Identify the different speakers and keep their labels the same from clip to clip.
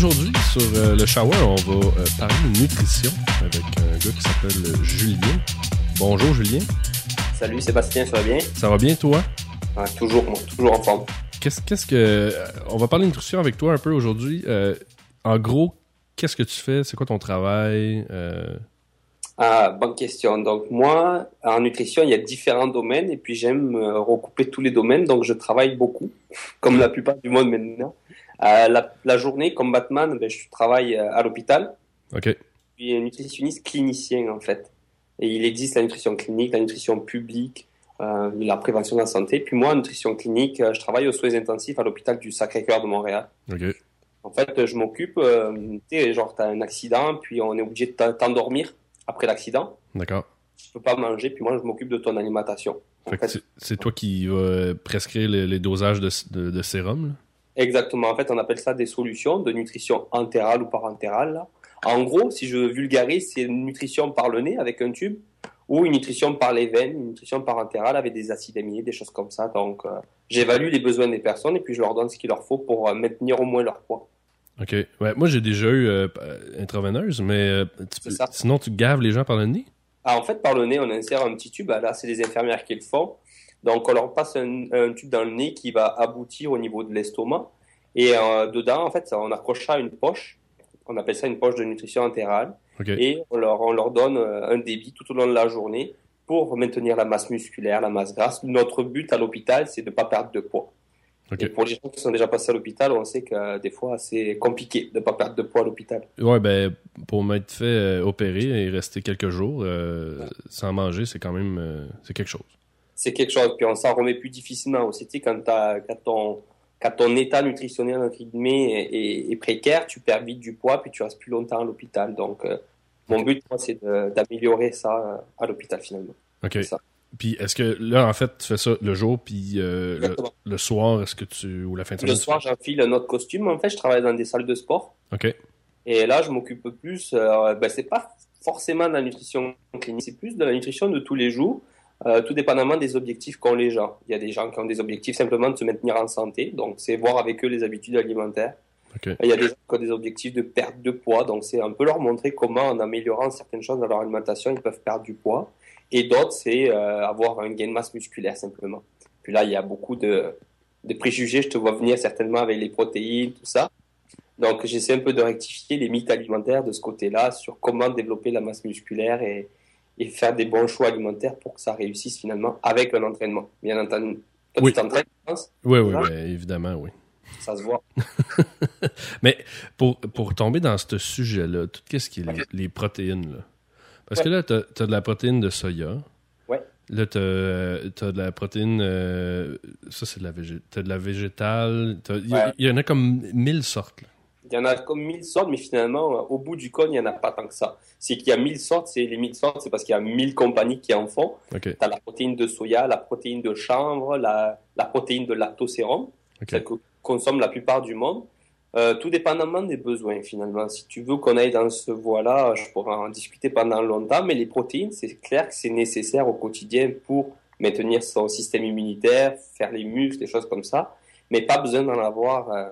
Speaker 1: aujourd'hui, sur euh, le shower, on va euh, parler de nutrition avec un gars qui s'appelle Julien. Bonjour Julien.
Speaker 2: Salut Sébastien, ça va bien?
Speaker 1: Ça va bien toi?
Speaker 2: Ah, toujours, toujours en forme.
Speaker 1: Qu'est-ce, qu'est-ce que. euh, On va parler de nutrition avec toi un peu aujourd'hui. Euh, en gros, qu'est-ce que tu fais? C'est quoi ton travail? Euh,
Speaker 2: Ah, bonne question. Donc moi, en nutrition, il y a différents domaines et puis j'aime euh, recouper tous les domaines. Donc je travaille beaucoup, comme la plupart du monde maintenant. Euh, la, la journée, comme Batman, ben, je travaille euh, à l'hôpital.
Speaker 1: OK.
Speaker 2: Je suis un nutritionniste clinicien en fait. Et il existe la nutrition clinique, la nutrition publique, euh, la prévention de la santé. Puis moi, en nutrition clinique, je travaille aux soins intensifs à l'hôpital du Sacré-Cœur de Montréal.
Speaker 1: OK.
Speaker 2: En fait, je m'occupe, euh, tu sais, genre, t'as un accident, puis on est obligé de t'en- t'endormir après l'accident.
Speaker 1: D'accord.
Speaker 2: Tu peux pas manger, puis moi, je m'occupe de ton alimentation.
Speaker 1: C'est, c'est toi qui vas prescrire les, les dosages de, de, de sérum, là?
Speaker 2: Exactement. En fait, on appelle ça des solutions de nutrition entérale ou parentérale. là. En gros, si je vulgarise, c'est une nutrition par le nez avec un tube, ou une nutrition par les veines, une nutrition parentérale avec des acides aminés, des choses comme ça. Donc, euh, j'évalue les besoins des personnes et puis je leur donne ce qu'il leur faut pour euh, maintenir au moins leur poids.
Speaker 1: OK. Ouais, moi, j'ai déjà eu euh, euh, intraveineuse, mais tu sinon, tu gaves les gens par le nez?
Speaker 2: Ah, en fait, par le nez, on insère un petit tube. Ah, Là, c'est les infirmières qui le font. Donc, on leur passe un, un tube dans le nez qui va aboutir au niveau de l'estomac. Et euh, dedans, en fait, on accroche ça à une poche. On appelle ça une poche de nutrition entérale.
Speaker 1: OK.
Speaker 2: Et on leur, on leur donne euh, un débit tout au long de la journée pour maintenir la masse musculaire, la masse grasse. Notre but à l'hôpital, c'est de ne pas perdre de poids.
Speaker 1: OK.
Speaker 2: Et pour les gens qui sont déjà passés à l'hôpital, on sait que euh, des fois, c'est compliqué de ne pas perdre de poids à l'hôpital.
Speaker 1: Ouais, ben, pour m'être fait euh, opérer et rester quelques jours euh, sans manger, c'est quand même euh, c'est quelque chose.
Speaker 2: C'est quelque chose. Puis on s'en remet plus difficilement aussi. Tu sais, quand, quand, ton, quand ton état nutritionnel guillemets, est, est- précaire, tu perds vite du poids, puis tu restes plus longtemps à l'hôpital. Donc, euh, mon but, moi, c'est d'améliorer ça euh, à l'hôpital finalement.
Speaker 1: OK. Puis est-ce que là, en fait, tu fais ça le jour, puis euh, le, le soir, est-ce que tu. ou la fin de
Speaker 2: Le
Speaker 1: semaine?
Speaker 2: soir, j'enfile un autre costume. En fait, je travaille dans des salles de sport.
Speaker 1: OK.
Speaker 2: Et là, je m'occupe plus. Euh, ben, c'est pas forcément de la nutrition clinique, c'est plus de la nutrition de tous les jours, euh, tout dépendamment des objectifs qu'ont les gens. Il y a des gens qui ont des objectifs simplement de se maintenir en santé, donc c'est voir avec eux les habitudes alimentaires. Il y a des gens qui ont des objectifs de perte de poids, donc c'est un peu leur montrer comment, en améliorant certaines choses dans leur alimentation, ils peuvent perdre du poids. Et d'autres, c'est euh, avoir un gain de masse musculaire simplement. Puis là, il y a beaucoup de, de préjugés. Je te vois venir certainement avec les protéines, tout ça. Donc, j'essaie un peu de rectifier les mythes alimentaires de ce côté-là sur comment développer la masse musculaire et, et faire des bons choix alimentaires pour que ça réussisse finalement avec un entraînement. Bien entendu. Toi,
Speaker 1: Oui.
Speaker 2: tu t'entraînes, je pense
Speaker 1: Oui, oui, ben, évidemment, oui.
Speaker 2: Ça se voit.
Speaker 1: Mais pour, pour tomber dans ce sujet-là, tout ce qui est les, les protéines, là? Parce que là, tu as, de la protéine de soya.
Speaker 2: Ouais.
Speaker 1: Là, tu as, de la protéine. euh, ça, c'est de la végétale. Tu de la végétale. Il y,
Speaker 2: Ouais.
Speaker 1: il y en a comme mille sortes. là.
Speaker 2: Il y en a comme mille sortes, mais finalement, euh, au bout du compte, il n'y en a pas tant que ça. C'est qu'il y a mille sortes, c'est les mille sortes, c'est parce qu'il y a mille compagnies qui en font.
Speaker 1: OK.
Speaker 2: Tu as la protéine de soya, la protéine de chanvre, la, la protéine de lactosérum, celle que consomme la plupart du monde. Euh, tout dépendamment des besoins, finalement. Si tu veux qu'on aille dans ce voie-là, je pourrais en discuter pendant longtemps, mais les protéines, c'est clair que c'est nécessaire au quotidien pour maintenir son système immunitaire, faire les muscles, des choses comme ça, mais pas besoin d'en avoir euh,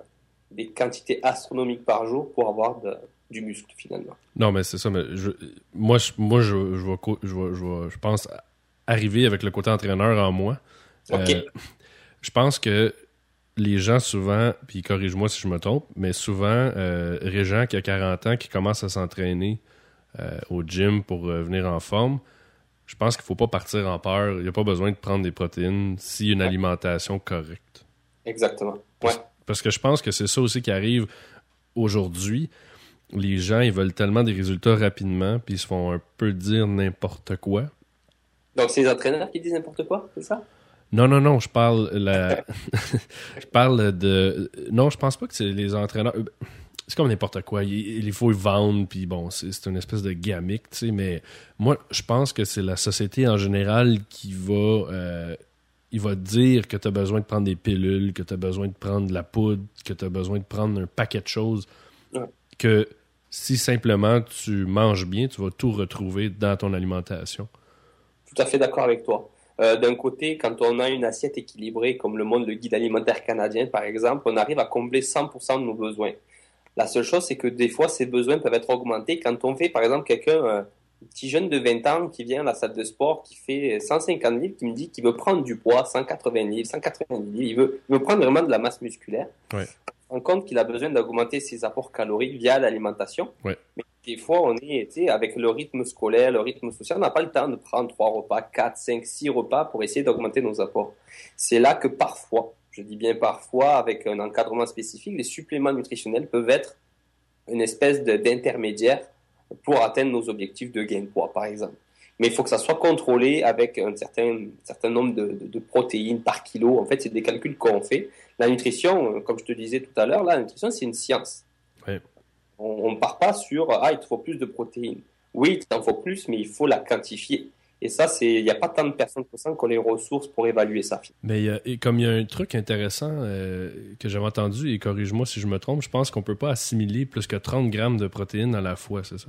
Speaker 2: des quantités astronomiques par jour pour avoir de- du muscle, finalement.
Speaker 1: Non, mais c'est ça. Mais je, moi, je, moi je, je, vais, co- je, vais- je, vais- je pense arriver avec le côté entraîneur en moi. Euh, je pense que les gens souvent, puis corrige-moi si je me trompe, mais souvent, euh, Régent qui a 40 ans, qui commence à s'entraîner euh, au gym pour euh, venir en forme, je pense qu'il faut pas partir en peur. Il n'y a pas besoin de prendre des protéines s'il y a une
Speaker 2: Ouais.
Speaker 1: alimentation correcte.
Speaker 2: Exactement. Ouais.
Speaker 1: Parce que je pense que c'est ça aussi qui arrive aujourd'hui. Les gens, ils veulent tellement des résultats rapidement, puis ils se font un peu dire n'importe quoi.
Speaker 2: Donc, c'est les entraîneurs qui disent n'importe quoi, c'est ça?
Speaker 1: Non, non, non, je parle la... je parle de... Non, je pense pas que c'est les entraîneurs... C'est comme n'importe quoi. Il, il faut vendre, puis bon, c'est une espèce de gamique, tu sais, mais moi, je pense que c'est la société en général qui va... euh, il va te dire que tu as besoin de prendre des pilules, que tu as besoin de prendre de la poudre, que tu as besoin de prendre un paquet de choses.
Speaker 2: Ouais.
Speaker 1: Que si simplement tu manges bien, tu vas tout retrouver dans ton alimentation.
Speaker 2: Tout à fait d'accord avec toi. Euh, D'un côté, quand on a une assiette équilibrée, comme le monde le guide alimentaire canadien par exemple, on arrive à combler 100% de nos besoins. La seule chose, c'est que des fois, ces besoins peuvent être augmentés quand on fait, par exemple, quelqu'un, un petit jeune de 20 ans qui vient à la salle de sport, qui fait 150 livres, qui me dit qu'il veut prendre du poids, 180 livres, 180 livres, il veut, il veut prendre vraiment de la masse musculaire.
Speaker 1: Ouais.
Speaker 2: On rend compte qu'il a besoin d'augmenter ses apports caloriques via l'alimentation.
Speaker 1: Ouais.
Speaker 2: Mais des fois, on est, avec le rythme scolaire, le rythme social, on n'a pas le temps de prendre trois repas, quatre, cinq, six repas pour essayer d'augmenter nos apports. C'est là que parfois, je dis bien parfois, avec un encadrement spécifique, les suppléments nutritionnels peuvent être une espèce d'intermédiaire pour atteindre nos objectifs de gain de poids, par exemple. Mais il faut que ça soit contrôlé avec un certain, certain nombre de, de- de protéines par kilo. En fait, c'est des calculs qu'on fait. La nutrition, euh, comme je te disais tout à l'heure, la nutrition, c'est une science. On ne part pas sur ah, il te faut plus de protéines. Oui, il t'en faut plus, mais il faut la quantifier. Et ça, c'est il n'y a pas tant de personnes que ça qui ont les ressources pour évaluer ça.
Speaker 1: Mais il y a- et comme il y a un truc intéressant euh, que j'avais entendu, et corrige-moi si je me trompe, je pense qu'on peut pas assimiler plus que 30 grammes de protéines à la fois, c'est ça?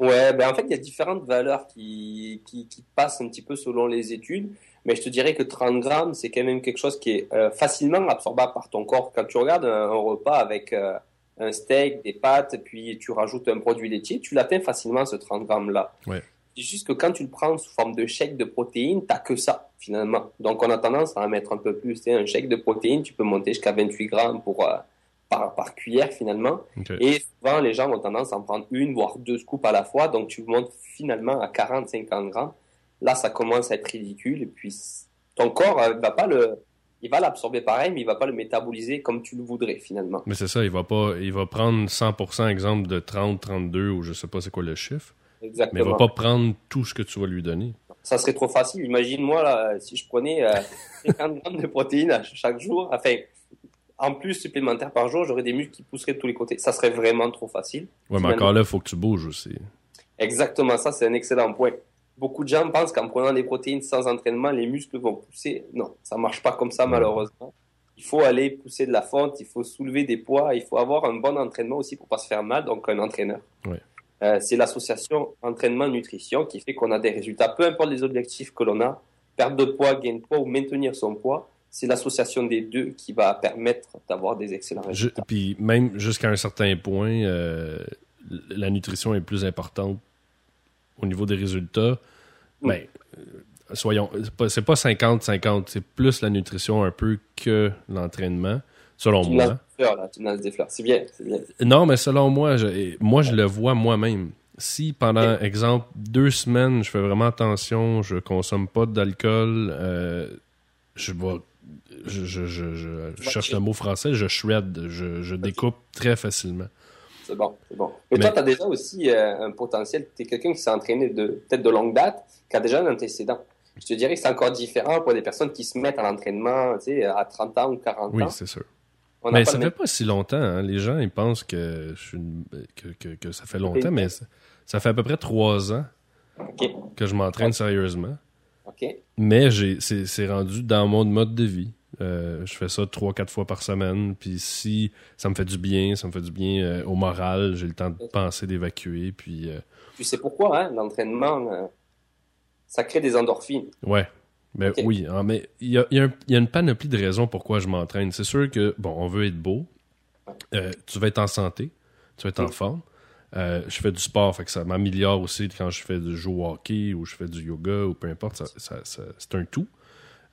Speaker 2: Ouais, ben en fait, il y a différentes valeurs qui, qui, qui passent un petit peu selon les études, mais je te dirais que 30 grammes, c'est quand même quelque chose qui est euh, facilement absorbable par ton corps. Quand tu regardes un, un repas avec euh, un steak, des pâtes, puis tu rajoutes un produit laitier, tu l'atteins facilement ce 30 grammes-là.
Speaker 1: Ouais.
Speaker 2: C'est juste que quand tu le prends sous forme de chèque de protéines, t'as que ça, finalement. Donc, on a tendance à en mettre un peu plus. Tu sais, un chèque de protéines, tu peux monter jusqu'à 28 grammes pour, euh, par, par cuillère, finalement. Et souvent, les gens ont tendance à en prendre une, voire deux scoops à la fois. Donc, tu montes finalement à 40-50 grammes. Là, ça commence à être ridicule. Et puis, ton corps euh, va pas le, il va l'absorber pareil, mais il va pas le métaboliser comme tu le voudrais, finalement.
Speaker 1: Mais c'est ça, il va pas, il va prendre 100% exemple de 30, 32 ou je sais pas c'est quoi le chiffre, mais il
Speaker 2: Exactement.
Speaker 1: va pas prendre tout ce que tu vas lui donner.
Speaker 2: Ça serait trop facile. Imagine-moi, là, si je prenais euh, 50 grammes de protéines à chaque jour, enfin, en plus supplémentaire par jour, j'aurais des muscles qui pousseraient de tous les côtés. Ça serait vraiment trop facile.
Speaker 1: Ouais, mais encore là, il faut que tu bouges aussi.
Speaker 2: Exactement, ça c'est un excellent point. Beaucoup de gens pensent qu'en prenant des protéines sans entraînement, les muscles vont pousser. Non, ça marche pas comme ça malheureusement. Il faut aller pousser de la fonte, il faut soulever des poids, il faut avoir un bon entraînement aussi pour pas se faire mal, donc un entraîneur.
Speaker 1: Ouais.
Speaker 2: Euh, c'est l'association entraînement-nutrition qui fait qu'on a des résultats, peu importe les objectifs que l'on a, perte de poids, gain de poids ou maintenir son poids, c'est l'association des deux qui va permettre d'avoir des excellents
Speaker 1: Je-
Speaker 2: résultats.
Speaker 1: puis même jusqu'à un certain point, euh, la nutrition est plus importante au niveau des résultats. Mais euh, soyons, c'est pas- c'est pas 50-50, c'est plus la nutrition un peu que l'entraînement, selon
Speaker 2: Tu
Speaker 1: moi.
Speaker 2: des fleurs, là, tu nages des fleurs. C'est bien.
Speaker 1: Non, mais selon moi, je, moi je le vois moi-même. Si pendant, exemple, deux semaines, je fais vraiment attention, je consomme pas d'alcool, euh, je vais, je, je, je, je- je cherche le mot français, je shred, je, découpe très facilement.
Speaker 2: C'est bon, c'est bon. Mais,
Speaker 1: Mais-
Speaker 2: toi, tu as déjà aussi euh, un potentiel. Tu es quelqu'un qui s'est entraîné de peut-être de longue date, qui a déjà un antécédent. Je te dirais que c'est encore différent pour des personnes qui se mettent à l'entraînement tu sais, à 30 ans ou 40
Speaker 1: Oui,
Speaker 2: ans.
Speaker 1: c'est sûr.
Speaker 2: On
Speaker 1: Mais ça
Speaker 2: le
Speaker 1: fait pas si longtemps. hein. Les gens, ils pensent que, je suis une- que, que- que ça fait longtemps, mais ça, ça fait à peu près trois ans que je m'entraîne sérieusement.
Speaker 2: OK.
Speaker 1: Mais j'ai, c'est, c'est rendu dans mon mode de vie. Euh, je fais ça trois, quatre fois par semaine. Puis si ça me fait du bien, ça me fait du bien euh, au moral, j'ai le temps de penser, d'évacuer. Puis euh,
Speaker 2: Tu sais pourquoi, hein, l'entraînement, euh, ça crée des endorphines.
Speaker 1: ouais. Ben oui, hein, mais il y a, il y a un- il y a une panoplie de raisons pourquoi je m'entraîne. C'est sûr que, bon, on veut être beau. Euh, tu vas être en santé. Tu vas être en
Speaker 2: Mm.
Speaker 1: forme. Euh, je fais du sport, fait que ça m'améliore aussi quand je fais du jeu au hockey ou je fais du yoga ou peu importe. ça- ça- ça- c'est un tout.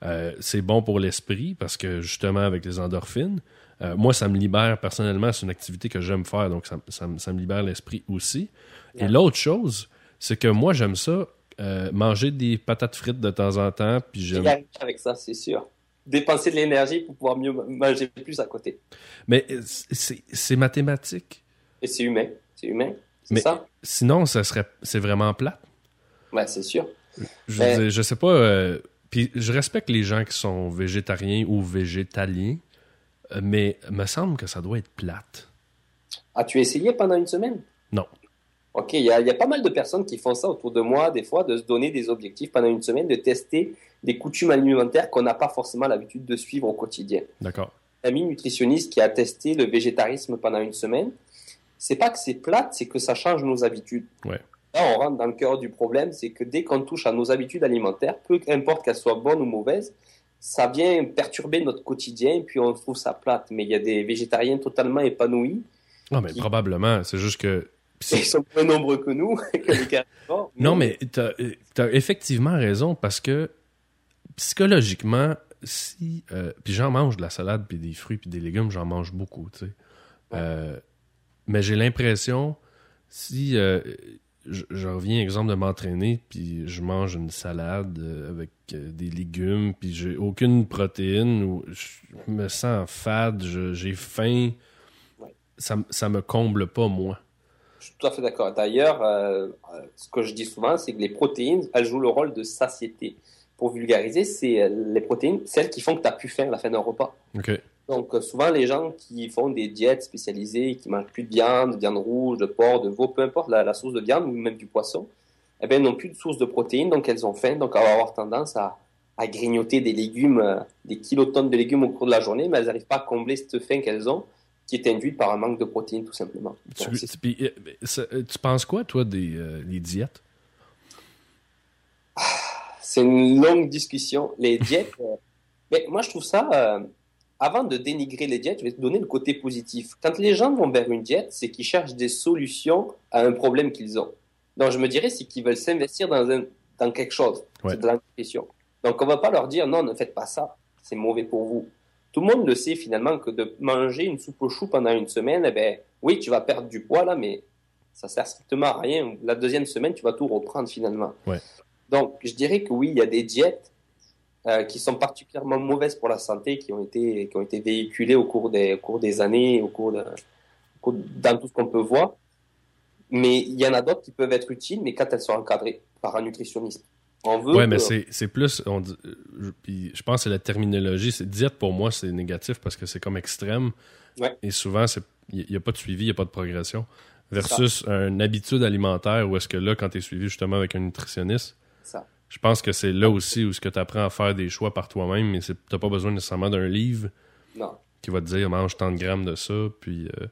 Speaker 1: Euh, c'est bon pour l'esprit parce que justement avec les endorphines, moi ça me libère personnellement, c'est une activité que j'aime faire, donc ça, ça me- libère l'esprit aussi. Et l'autre chose, c'est que moi j'aime ça, euh, manger des patates frites de temps en temps, puis j'aime...
Speaker 2: avec ça, c'est sûr. Dépenser de l'énergie pour pouvoir mieux manger plus à côté.
Speaker 1: Mais euh, c'est mathématique.
Speaker 2: Et c'est humain, c'est humain.
Speaker 1: Mais-
Speaker 2: ça?
Speaker 1: Sinon, ça serait, c'est vraiment plat.
Speaker 2: Ouais, c'est sûr.
Speaker 1: Je,
Speaker 2: Mais-
Speaker 1: dire, je sais pas. euh, puis je respecte les gens qui sont végétariens ou végétaliens, mais me semble que ça doit être plate.
Speaker 2: As-tu essayé pendant une semaine?
Speaker 1: Non.
Speaker 2: Ok, il y, a il y a pas mal de personnes qui font ça autour de moi, des fois, de se donner des objectifs pendant une semaine, de tester des coutumes alimentaires qu'on n'a pas forcément l'habitude de suivre au quotidien.
Speaker 1: D'accord.
Speaker 2: Un ami nutritionniste qui a testé le végétarisme pendant une semaine, c'est pas que c'est plate, c'est que ça change nos habitudes.
Speaker 1: Ouais.
Speaker 2: Là, on rentre dans le cœur du problème, c'est que dès qu'on touche à nos habitudes alimentaires, peu importe qu'elles soient bonnes ou mauvaises, ça vient perturber notre quotidien, puis on trouve ça plate. Mais il y a des végétariens totalement épanouis
Speaker 1: Non, mais probablement. C'est juste que.
Speaker 2: Ils sont moins nombreux que nous, que les carnivores.
Speaker 1: Non, mais tu as, effectivement raison parce que psychologiquement, si. Euh, puis j'en mange de la salade, puis des fruits, puis des légumes, j'en mange beaucoup, tu sais. Euh, mais j'ai l'impression, si. Euh, je, reviens, exemple, de m'entraîner, puis je mange une salade avec des légumes, puis j'ai aucune protéine, ou je me sens fade, j'ai faim. Ça, ça me comble pas, moi.
Speaker 2: Je suis tout à fait d'accord. D'ailleurs, ce que je dis souvent, c'est que les protéines, elles jouent le rôle de satiété pour vulgariser, c'est euh, les protéines, celles qui font que tu as pu faire la fin d'un repas. Donc, euh, souvent, les gens qui font des diètes spécialisées, qui mangent plus de viande, de viande rouge, de porc, de veau, peu importe la, source de viande ou même du poisson, eh bien, n'ont plus de source de protéines, donc elles ont faim, donc elles vont avoir tendance à, à grignoter des légumes, euh, des kilotonnes de légumes au cours de la journée, mais elles n'arrivent pas à combler cette faim qu'elles ont, qui est induite par un manque de protéines, tout simplement.
Speaker 1: Tu, tu, penses quoi, toi, des diètes?
Speaker 2: Ah, c'est une longue discussion. Les diètes, euh, mais moi je trouve ça, euh, avant de dénigrer les diètes, je vais te donner le côté positif. Quand les gens vont vers une diète, c'est qu'ils cherchent des solutions à un problème qu'ils ont. Donc je me dirais, c'est qu'ils veulent s'investir dans, un, dans quelque chose, c'est de la nutrition. Donc on va pas leur dire non, ne faites pas ça, c'est mauvais pour vous. Tout le monde le sait finalement que de manger une soupe au chou pendant une semaine, eh ben, oui, tu vas perdre du poids là, mais ça sert strictement à rien. La deuxième semaine, tu vas tout reprendre finalement.
Speaker 1: Ouais.
Speaker 2: Donc, je dirais que oui, il y a des diètes euh, qui sont particulièrement mauvaises pour la santé, qui ont été, qui ont été véhiculées au cours des, au cours des années, au cours, de, dans tout ce qu'on peut voir. Mais il y en a d'autres qui peuvent être utiles, mais quand elles sont encadrées par un nutritionniste.
Speaker 1: On veut ouais, mais c'est plus. On dit, je pense que la terminologie. C'est diète pour moi, c'est négatif parce que c'est comme extrême. Et souvent, il n'y a pas de suivi, il n'y a pas de progression. Versus une habitude alimentaire où est-ce que là, quand tu es suivi justement avec un nutritionniste, je pense que c'est là aussi où ce que tu apprends à faire des choix par toi-même, mais tu n'as pas besoin nécessairement d'un livre qui va te dire mange tant de grammes de ça, puis... Euh,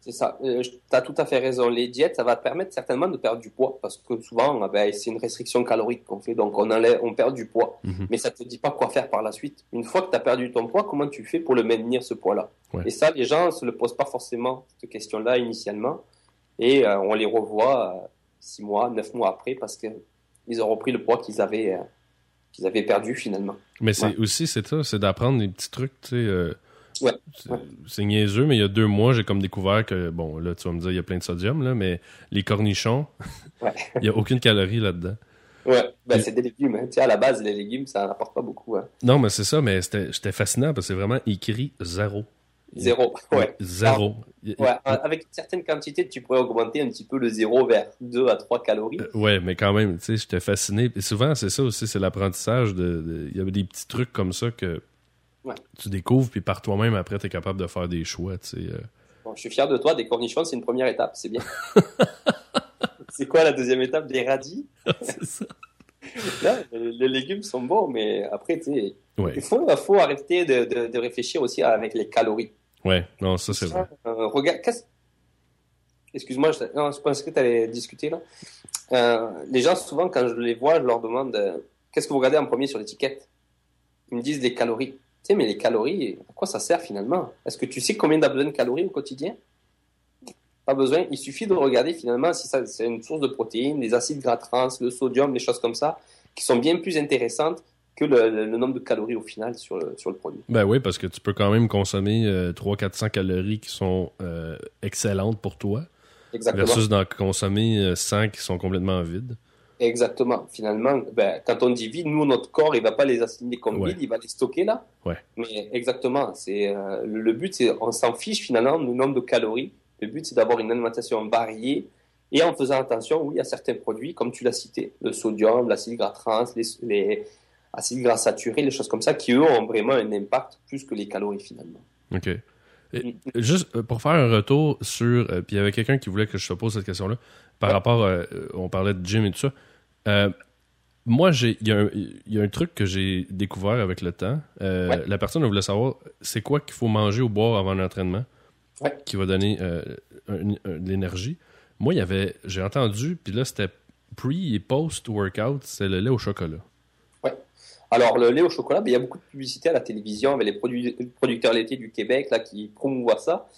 Speaker 2: c'est ça. Euh, tu as tout à fait raison. Les diètes, ça va te permettre certainement de perdre du poids parce que souvent, ah ben, c'est une restriction calorique qu'on fait. Donc, on, enlève, on perd du poids. Mhm. Mais ça ne te dit pas quoi faire par la suite. Une fois que tu as perdu ton poids, comment tu fais pour le maintenir, ce poids-là? Et ça, les gens ne se le posent pas forcément, cette question-là, initialement. Et euh, on les revoit six mois, neuf mois après parce que ils ont repris le poids qu'ils avaient, euh, qu'ils avaient perdu finalement.
Speaker 1: Mais c'est aussi, c'est ça, c'est d'apprendre des petits trucs, tu sais.
Speaker 2: Ouais.
Speaker 1: C'est niaiseux, mais il y a deux mois, j'ai comme découvert que, bon, là, tu vas me dire, il y a plein de sodium, là, mais les cornichons, il n'y a aucune calorie là-dedans.
Speaker 2: Ouais, ben, c'est des légumes. Hein. Tu sais, à la base, les légumes, ça n'apporte pas beaucoup. Hein.
Speaker 1: Non, mais c'est ça, mais c'était fascinant parce que c'est vraiment écrit zéro.
Speaker 2: Zéro, ouais.
Speaker 1: Zéro.
Speaker 2: ouais, avec une certaine quantité, tu pourrais augmenter un petit peu le zéro vers 2 à 3 calories.
Speaker 1: Euh, ouais, mais quand même, tu sais, j'étais fasciné. Et souvent, c'est ça aussi, c'est l'apprentissage. De, Il y avait des petits trucs comme ça que tu découvres, puis par toi-même, après, tu es capable de faire des choix, tu sais. Euh.
Speaker 2: Bon, je suis fier de toi. Des cornichons, c'est une première étape, c'est bien. c'est quoi la deuxième étape? Des radis?
Speaker 1: C'est ça.
Speaker 2: Là, les légumes sont bons, mais après, tu sais, il faut, faut arrêter de, de, de réfléchir aussi avec les calories.
Speaker 1: Ouais, non, ça c'est vrai.
Speaker 2: Euh, regarde, excuse-moi, je, non, je pensais que tu allais discuter là. Euh, les gens, souvent, quand je les vois, je leur demande euh, qu'est-ce que vous regardez en premier sur l'étiquette? Ils me disent les calories. Tu sais, mais les calories, à quoi ça sert finalement? Est-ce que tu sais combien tu as besoin de calories au quotidien? Pas besoin. Il suffit de regarder finalement si c'est une source de protéines, les acides gras trans, le sodium, les choses comme ça, qui sont bien plus intéressantes que le, nombre de calories au final sur le, sur le produit.
Speaker 1: Ben oui, parce que tu peux quand même consommer 300-400 euh, calories qui sont euh, excellentes pour toi.
Speaker 2: Exactement.
Speaker 1: Versus d'en consommer 100 euh, qui sont complètement vides.
Speaker 2: Exactement. Finalement, ben, quand on dit vide, nous, notre corps, il va pas les assimiler comme vide, il va les stocker là.
Speaker 1: Ouais.
Speaker 2: Mais exactement. C'est le, but, c'est on s'en fiche finalement du nombre de calories. Le but, c'est d'avoir une alimentation variée et en faisant attention, oui, à certains produits, comme tu l'as cité, le sodium, l'acide gras trans, les, les, acides gras saturés, les choses comme ça, qui eux ont vraiment un impact plus que les calories finalement.
Speaker 1: OK. Juste euh, pour faire un retour sur. Euh, puis il y avait quelqu'un qui voulait que je te pose cette question-là. Par rapport. Euh, on parlait de gym et tout ça. Moi, il y, a un truc que j'ai découvert avec le temps. La personne voulait savoir c'est quoi qu'il faut manger ou boire avant l'entraînement qui va donner de l'énergie. Moi, il y avait. J'ai entendu, puis là, c'était pre et post-workout, c'est le lait au chocolat.
Speaker 2: Alors, le lait au chocolat, ben, il y a beaucoup de publicité à la télévision avec les, producteurs laitiers du Québec là, qui promouvoient ça.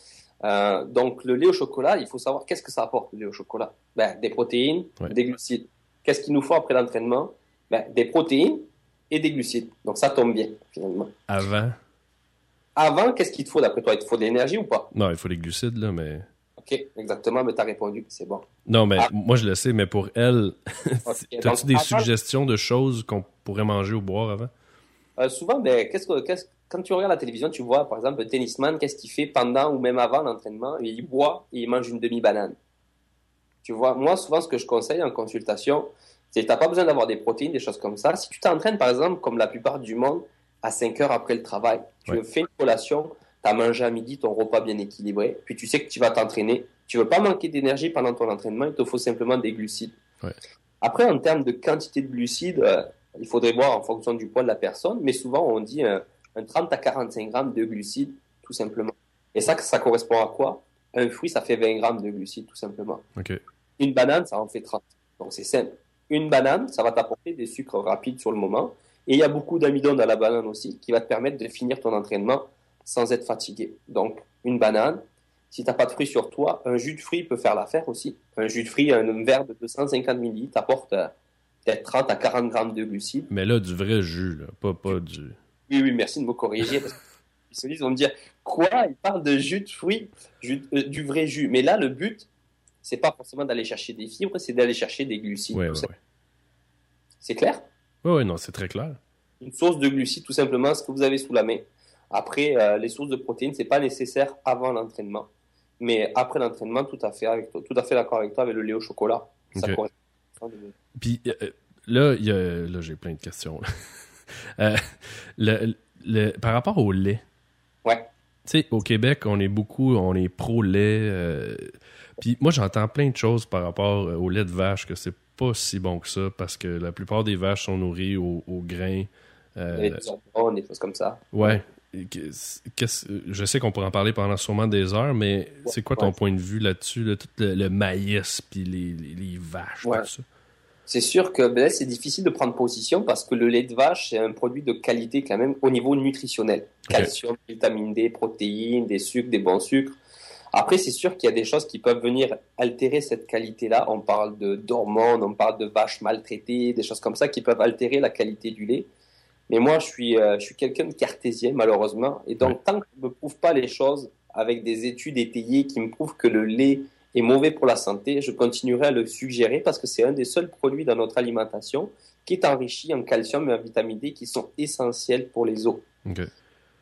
Speaker 2: Euh, donc le lait au chocolat, il faut savoir qu'est-ce que ça apporte le lait au chocolat? Ben, des protéines,
Speaker 1: Ouais.
Speaker 2: des glucides. Qu'est-ce qu'il nous faut après l'entraînement? Ben, Des protéines et des glucides. Donc ça tombe bien finalement.
Speaker 1: Avant?
Speaker 2: Avant, qu'est-ce qu'il te faut d'après toi? Il te faut de l'énergie ou pas?
Speaker 1: Non, il faut les glucides, là, mais.
Speaker 2: Ok, exactement, mais tu as répondu, c'est bon.
Speaker 1: Non, mais
Speaker 2: Ah.
Speaker 1: moi, je le sais, mais pour elle,
Speaker 2: Ok,
Speaker 1: t'as-tu
Speaker 2: donc,
Speaker 1: des
Speaker 2: avant-
Speaker 1: suggestions de choses qu'on pourrait manger ou boire avant?
Speaker 2: Euh, souvent, ben, qu'est-ce que, qu'est-ce- quand tu regardes la télévision, tu vois, par exemple, le tennisman, qu'est-ce qu'il fait pendant ou même avant l'entraînement? Il boit et il mange une demi-banane. Tu vois, moi, souvent, ce que je conseille en consultation, c'est que tu n'as pas besoin d'avoir des protéines, des choses comme ça. Si tu t'entraînes, par exemple, comme la plupart du monde, à 5 heures après le travail, tu
Speaker 1: Ouais.
Speaker 2: fais une collation, tu as mangé à midi ton repas bien équilibré, puis tu sais que tu vas t'entraîner. Tu veux pas manquer d'énergie pendant ton entraînement, il te faut simplement des glucides.
Speaker 1: Ouais.
Speaker 2: Après, en termes de quantité de glucides, euh, il faudrait voir en fonction du poids de la personne, mais souvent on dit un, un 30 à 45 grammes de glucides, tout simplement. Et ça, ça correspond à quoi? Un fruit, ça fait 20 grammes de glucides, tout simplement. Une banane, ça en fait 30. Donc c'est simple. Une banane, ça va t'apporter des sucres rapides sur le moment. Et il y a beaucoup d'amidon dans la banane aussi, qui va te permettre de finir ton entraînement sans être fatigué. Donc une banane. Si t'as pas de fruits sur toi, un jus de fruits peut faire l'affaire aussi. Un jus de fruits, un verre de 250 ml, t'apporte euh, peut-être 30 à 40 grammes de glucides.
Speaker 1: Mais là, du vrai jus, là, pas, pas du.
Speaker 2: Oui, oui, merci de me corriger. Parce que les spécialistes vont me dire quoi Il parle de jus de fruits, jus- euh, du vrai jus. Mais là, le but, c'est pas forcément d'aller chercher des fibres, c'est d'aller chercher des glucides.
Speaker 1: Ouais, ouais, ouais.
Speaker 2: C'est clair?
Speaker 1: Ouais, non, c'est très clair.
Speaker 2: Une source de glucides, tout simplement, ce que vous avez sous la main. Après, euh, les sources de protéines, c'est pas nécessaire avant l'entraînement. Mais après l'entraînement, tout à fait avec toi, tout à fait d'accord avec toi avec le lait au chocolat. Ça correspond.
Speaker 1: Puis euh, euh, là, il y a- là j'ai plein de questions. Euh, le, le- par rapport au lait,
Speaker 2: Ouais.
Speaker 1: tu sais, au Québec, on est beaucoup, on est pro-lait. euh, puis moi, j'entends plein de choses par rapport euh, au lait de vache, que c'est pas si bon que ça, parce que la plupart des vaches sont nourries au, au grain. euh,
Speaker 2: des hormones, des choses comme ça.
Speaker 1: ouais. Je sais qu'on pourrait en parler pendant sûrement des heures, mais c'est quoi ton
Speaker 2: Ouais.
Speaker 1: point de vue là-dessus, là, tout le, le maïs, puis les, les, les vaches,
Speaker 2: Ouais.
Speaker 1: tout ça?
Speaker 2: C'est sûr que ben, c'est difficile de prendre position parce que le lait de vache, c'est un produit de qualité quand même au niveau nutritionnel. Calcium, vitamine D, protéines, des sucres, des bons sucres. Après, c'est sûr qu'il y a des choses qui peuvent venir altérer cette qualité-là. On parle de d'hormones, on parle de vaches maltraitées, des choses comme ça qui peuvent altérer la qualité du lait. Mais moi, je suis, euh, je suis quelqu'un de cartésien, malheureusement. Et donc,
Speaker 1: Ouais.
Speaker 2: tant que je ne me prouve pas les choses avec des études étayées qui me prouvent que le lait est mauvais pour la santé, je continuerai à le suggérer parce que c'est un des seuls produits dans notre alimentation qui est enrichi en calcium et en vitamine D qui sont essentiels pour les os.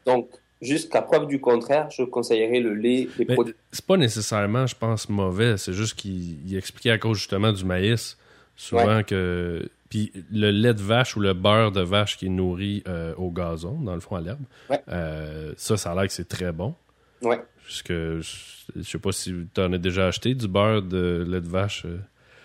Speaker 2: Donc, jusqu'à preuve du contraire, je conseillerais le lait, les
Speaker 1: Mais
Speaker 2: produits.
Speaker 1: c'est pas nécessairement, je pense, mauvais. C'est juste qu'il il expliquait à cause justement du maïs, souvent que. Puis le lait de vache ou le beurre de vache qui est nourri euh, au gazon, dans le fond à l'herbe,
Speaker 2: Ouais.
Speaker 1: euh, ça, ça a l'air que c'est très bon.
Speaker 2: Ouais.
Speaker 1: Parce que je sais pas si tu en as déjà acheté du beurre de lait de vache. euh.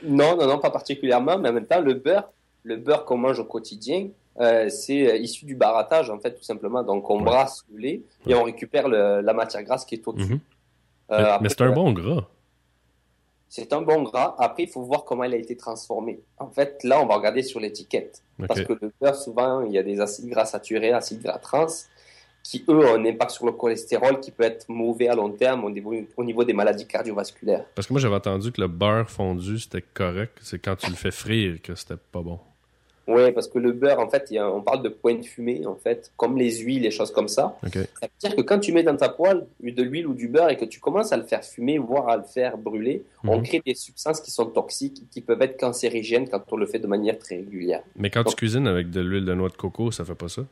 Speaker 2: Non, non, non, pas particulièrement, mais en même temps, le beurre, le beurre qu'on mange au quotidien, euh, c'est euh, issu du barattage, en fait, tout simplement. Donc, on
Speaker 1: Ouais.
Speaker 2: brasse le lait et on récupère le- la matière grasse qui est au-dessus.
Speaker 1: Mhm.
Speaker 2: Euh,
Speaker 1: mais c'est un bon gras.
Speaker 2: C'est un bon gras. Après, il faut voir comment il a été transformé. En fait, là, on va regarder sur l'étiquette. Parce que le beurre, souvent, il y a des acides gras saturés, acides gras trans, qui, eux, ont un impact sur le cholestérol qui peut être mauvais à long terme au niveau, au niveau des maladies cardiovasculaires.
Speaker 1: Parce que moi, j'avais entendu que le beurre fondu, c'était correct. C'est quand tu le fais frire que c'était pas bon.
Speaker 2: Oui, parce que le beurre, en fait, on parle de point de fumée, en fait, comme les huiles, les choses comme ça.
Speaker 1: OK.
Speaker 2: Ça veut dire que quand tu mets dans ta poêle de l'huile ou du beurre et que tu commences à le faire fumer, voire à le faire brûler, on
Speaker 1: Mhm.
Speaker 2: crée des substances qui sont toxiques, qui peuvent être cancérigènes quand on le fait de manière très régulière.
Speaker 1: Mais quand tu cuisines avec de l'huile de noix de coco, ça fait pas ça?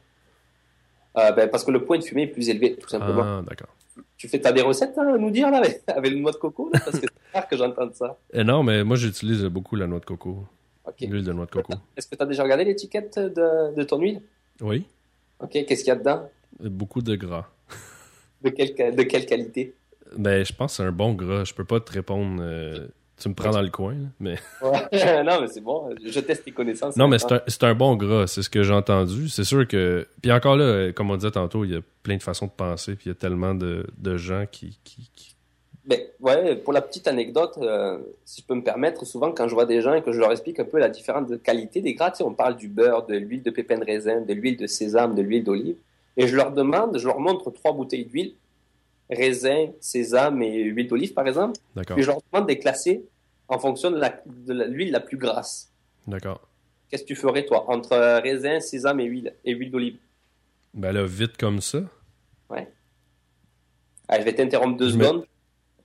Speaker 2: Euh, ben, parce que le point de fumée est plus élevé, tout simplement.
Speaker 1: Ah, d'accord.
Speaker 2: Tu fais, t'as des recettes hein, à nous dire là avec, le noix de coco là, parce que c'est rare que j'entende ça.
Speaker 1: Euh, non, mais moi, j'utilise beaucoup la noix de coco. L'huile de noix de coco.
Speaker 2: Est-ce que tu as déjà regardé l'étiquette de, de ton huile?
Speaker 1: Oui,
Speaker 2: Ok, qu'est-ce qu'il y a dedans?
Speaker 1: Beaucoup de gras.
Speaker 2: de quelle, de quelle qualité?
Speaker 1: Ben, je pense que c'est un bon gras. Je peux pas te répondre. euh, tu me prends dans le coin, mais.
Speaker 2: Ouais. Non, mais c'est bon, je teste tes connaissances.
Speaker 1: Non, mais c'est un, bon gras, c'est ce que j'ai entendu. C'est sûr que. Puis encore là, comme on disait tantôt, il y a plein de façons de penser, puis il y a tellement de, de gens qui. qui, qui-
Speaker 2: Ben, ouais, pour la petite anecdote, euh, si je peux me permettre, souvent quand je vois des gens et que je leur explique un peu la différence de qualité des gras, tu sais, on parle du beurre, de l'huile de pépins de raisin, de l'huile de sésame, de l'huile d'olive, et je leur demande, je leur montre trois bouteilles d'huile, raisin, sésame et huile d'olive, par exemple.
Speaker 1: D'accord.
Speaker 2: Puis je leur demande de les classer en fonction de la- de la- l'huile la, plus grasse.
Speaker 1: D'accord.
Speaker 2: Qu'est-ce que tu ferais, toi, entre raisin, sésame et huile, et huile d'olive?
Speaker 1: Ben là, vite comme ça,
Speaker 2: Ah, Je vais t'interrompre deux
Speaker 1: Je
Speaker 2: secondes.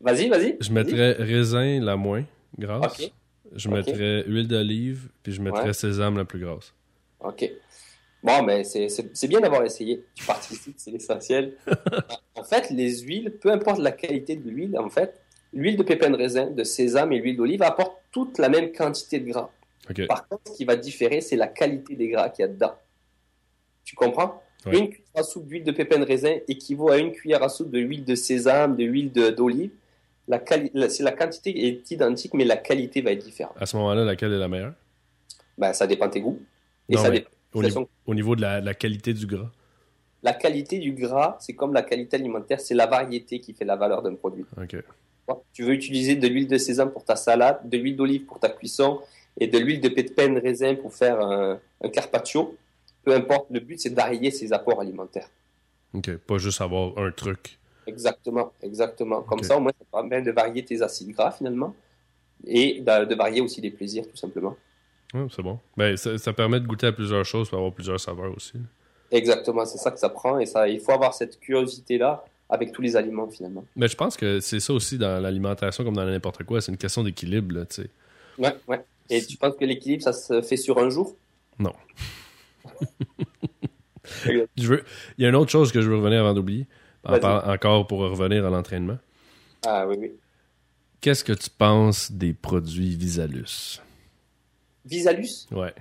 Speaker 2: Vas-y, vas-y.
Speaker 1: je mettrais raisin la moins grasse. Je mettrais huile d'olive, puis je mettrais
Speaker 2: Ouais.
Speaker 1: sésame la plus grasse.
Speaker 2: Ok. Bon, mais c'est- c'est c'est bien d'avoir essayé. Tu participes, c'est l'essentiel. en fait, les huiles, peu importe la qualité de l'huile, en fait, l'huile de pépin de raisin, de sésame et l'huile d'olive apportent toute la même quantité de gras. Par contre, ce qui va différer, c'est la qualité des gras qu'il y a dedans. Tu comprends?
Speaker 1: Ouais.
Speaker 2: Une cuillère à soupe d'huile de pépin de raisin équivaut à une cuillère à soupe de huile de sésame, de huile d'olive. La la- la quantité est identique, mais la qualité va être différente.
Speaker 1: À ce moment-là, laquelle est la meilleure?
Speaker 2: Ben, ça dépend de tes goûts. Et
Speaker 1: Non,
Speaker 2: ça dépend
Speaker 1: Au, niveau,
Speaker 2: façon-
Speaker 1: au niveau de la, de la qualité du gras.
Speaker 2: La qualité du gras, c'est comme la qualité alimentaire, c'est la variété qui fait la valeur d'un produit.
Speaker 1: Ok.
Speaker 2: Tu veux utiliser de l'huile de sésame pour ta salade, de l'huile d'olive pour ta cuisson et de l'huile de pépin de raisin pour faire un, un carpaccio. Peu importe, le but c'est de varier ses apports alimentaires.
Speaker 1: Ok. Pas juste avoir un truc.
Speaker 2: Exactement, exactement. Comme ça, au moins, ça permet de varier tes acides gras finalement et de, de varier aussi les plaisirs tout simplement.
Speaker 1: Ouais, c'est bon. Ben, ça, ça permet de goûter à plusieurs choses, pour avoir plusieurs saveurs aussi.
Speaker 2: Exactement, c'est ça que ça prend et ça, il faut avoir cette curiosité là avec tous les aliments finalement.
Speaker 1: Mais je pense que c'est ça aussi dans l'alimentation comme dans n'importe quoi. C'est une question d'équilibre, tu sais.
Speaker 2: Ouais, ouais. Et tu penses que l'équilibre, ça se fait sur un jour?
Speaker 1: Non. Je veux... Il y a une autre chose que je veux revenir avant d'oublier. En
Speaker 2: Vas-y.
Speaker 1: par- Encore pour revenir à l'entraînement.
Speaker 2: Ah oui, oui.
Speaker 1: Qu'est-ce que tu penses des produits Visalus?
Speaker 2: Visalus?
Speaker 1: Ouais.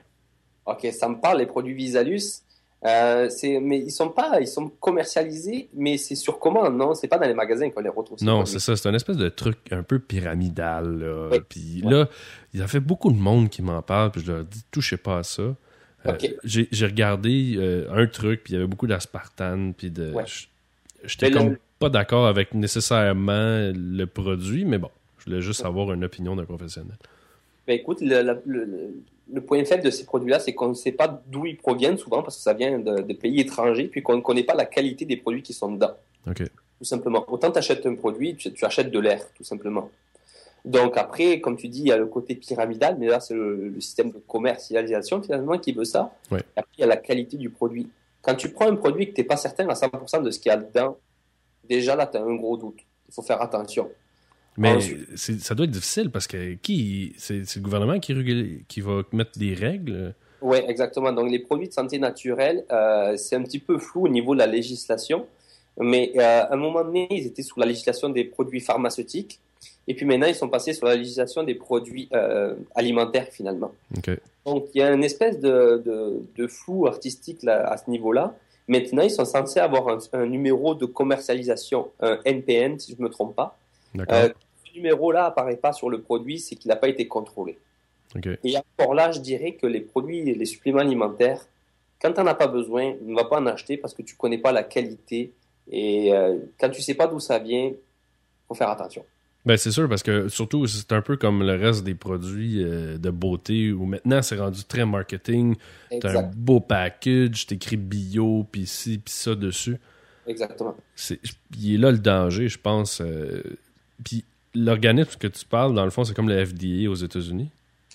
Speaker 2: Ok, ça me parle, les produits Visalus. Euh, mais ils sont pas, ils sont commercialisés, mais c'est sur commande, non? C'est pas dans les magasins qu'on les retrouve.
Speaker 1: Non, c'est ça. C'est un espèce de truc un peu pyramidal. Là.
Speaker 2: Oui.
Speaker 1: Puis
Speaker 2: Ouais.
Speaker 1: là, il y a fait beaucoup de monde qui m'en parle. Puis je leur dis, touchez pas à ça. Euh. J'ai regardé euh, un truc, puis il y avait beaucoup d'aspartame. Puis de.
Speaker 2: Ouais.
Speaker 1: J'étais comme
Speaker 2: le-
Speaker 1: pas d'accord avec nécessairement le produit, mais bon, je voulais juste avoir une opinion d'un professionnel.
Speaker 2: Ben, écoute, le, point faible de ces produits-là, c'est qu'on ne sait pas d'où ils proviennent souvent parce que ça vient de, de pays étrangers, puis qu'on ne connaît pas la qualité des produits qui sont dedans.
Speaker 1: OK.
Speaker 2: Tout simplement. Autant tu achètes un produit, tu, tu achètes de l'air, tout simplement. Donc après, comme tu dis, il y a le côté pyramidal, mais là, c'est le, le système de commercialisation finalement qui veut ça.
Speaker 1: Ouais.
Speaker 2: Et après, il y a la qualité du produit. Quand tu prends un produit que tu n'es pas certain à 100% de ce qu'il y a dedans, déjà là, tu as un gros doute. Il faut faire attention.
Speaker 1: Mais c'est- ça doit être difficile parce que qui c'est le gouvernement qui, régule- qui va mettre des règles?
Speaker 2: Oui, exactement. Donc les produits de santé naturelle, euh, c'est un petit peu flou au niveau de la législation. Mais euh, à un moment donné, ils étaient sous la législation des produits pharmaceutiques. Et puis maintenant, ils sont passés sur la législation des produits euh, alimentaires finalement. Donc il y a une espèce de, de, de flou artistique là, à ce niveau-là. Maintenant, ils sont censés avoir un, un numéro de commercialisation, un NPN, si je ne me trompe pas.
Speaker 1: D'accord.
Speaker 2: Euh, numéro-là apparaît pas sur le produit, c'est qu'il n'a pas été contrôlé.
Speaker 1: OK.
Speaker 2: Et encore là, je dirais que les produits, les suppléments alimentaires, quand tu n'en as pas besoin, ne va pas en acheter parce que tu connais pas la qualité. Et euh, quand tu sais pas d'où ça vient, faut faire attention.
Speaker 1: Ben, c'est sûr, parce que surtout, c'est un peu comme le reste des produits euh, de beauté où maintenant c'est rendu très marketing. T'as un beau package, t'écris bio, puis ci, puis ça dessus.
Speaker 2: exactement.
Speaker 1: Il est là le danger, je pense. euh, puis l'organisme que tu parles, dans le fond, c'est comme le FDA aux États-Unis?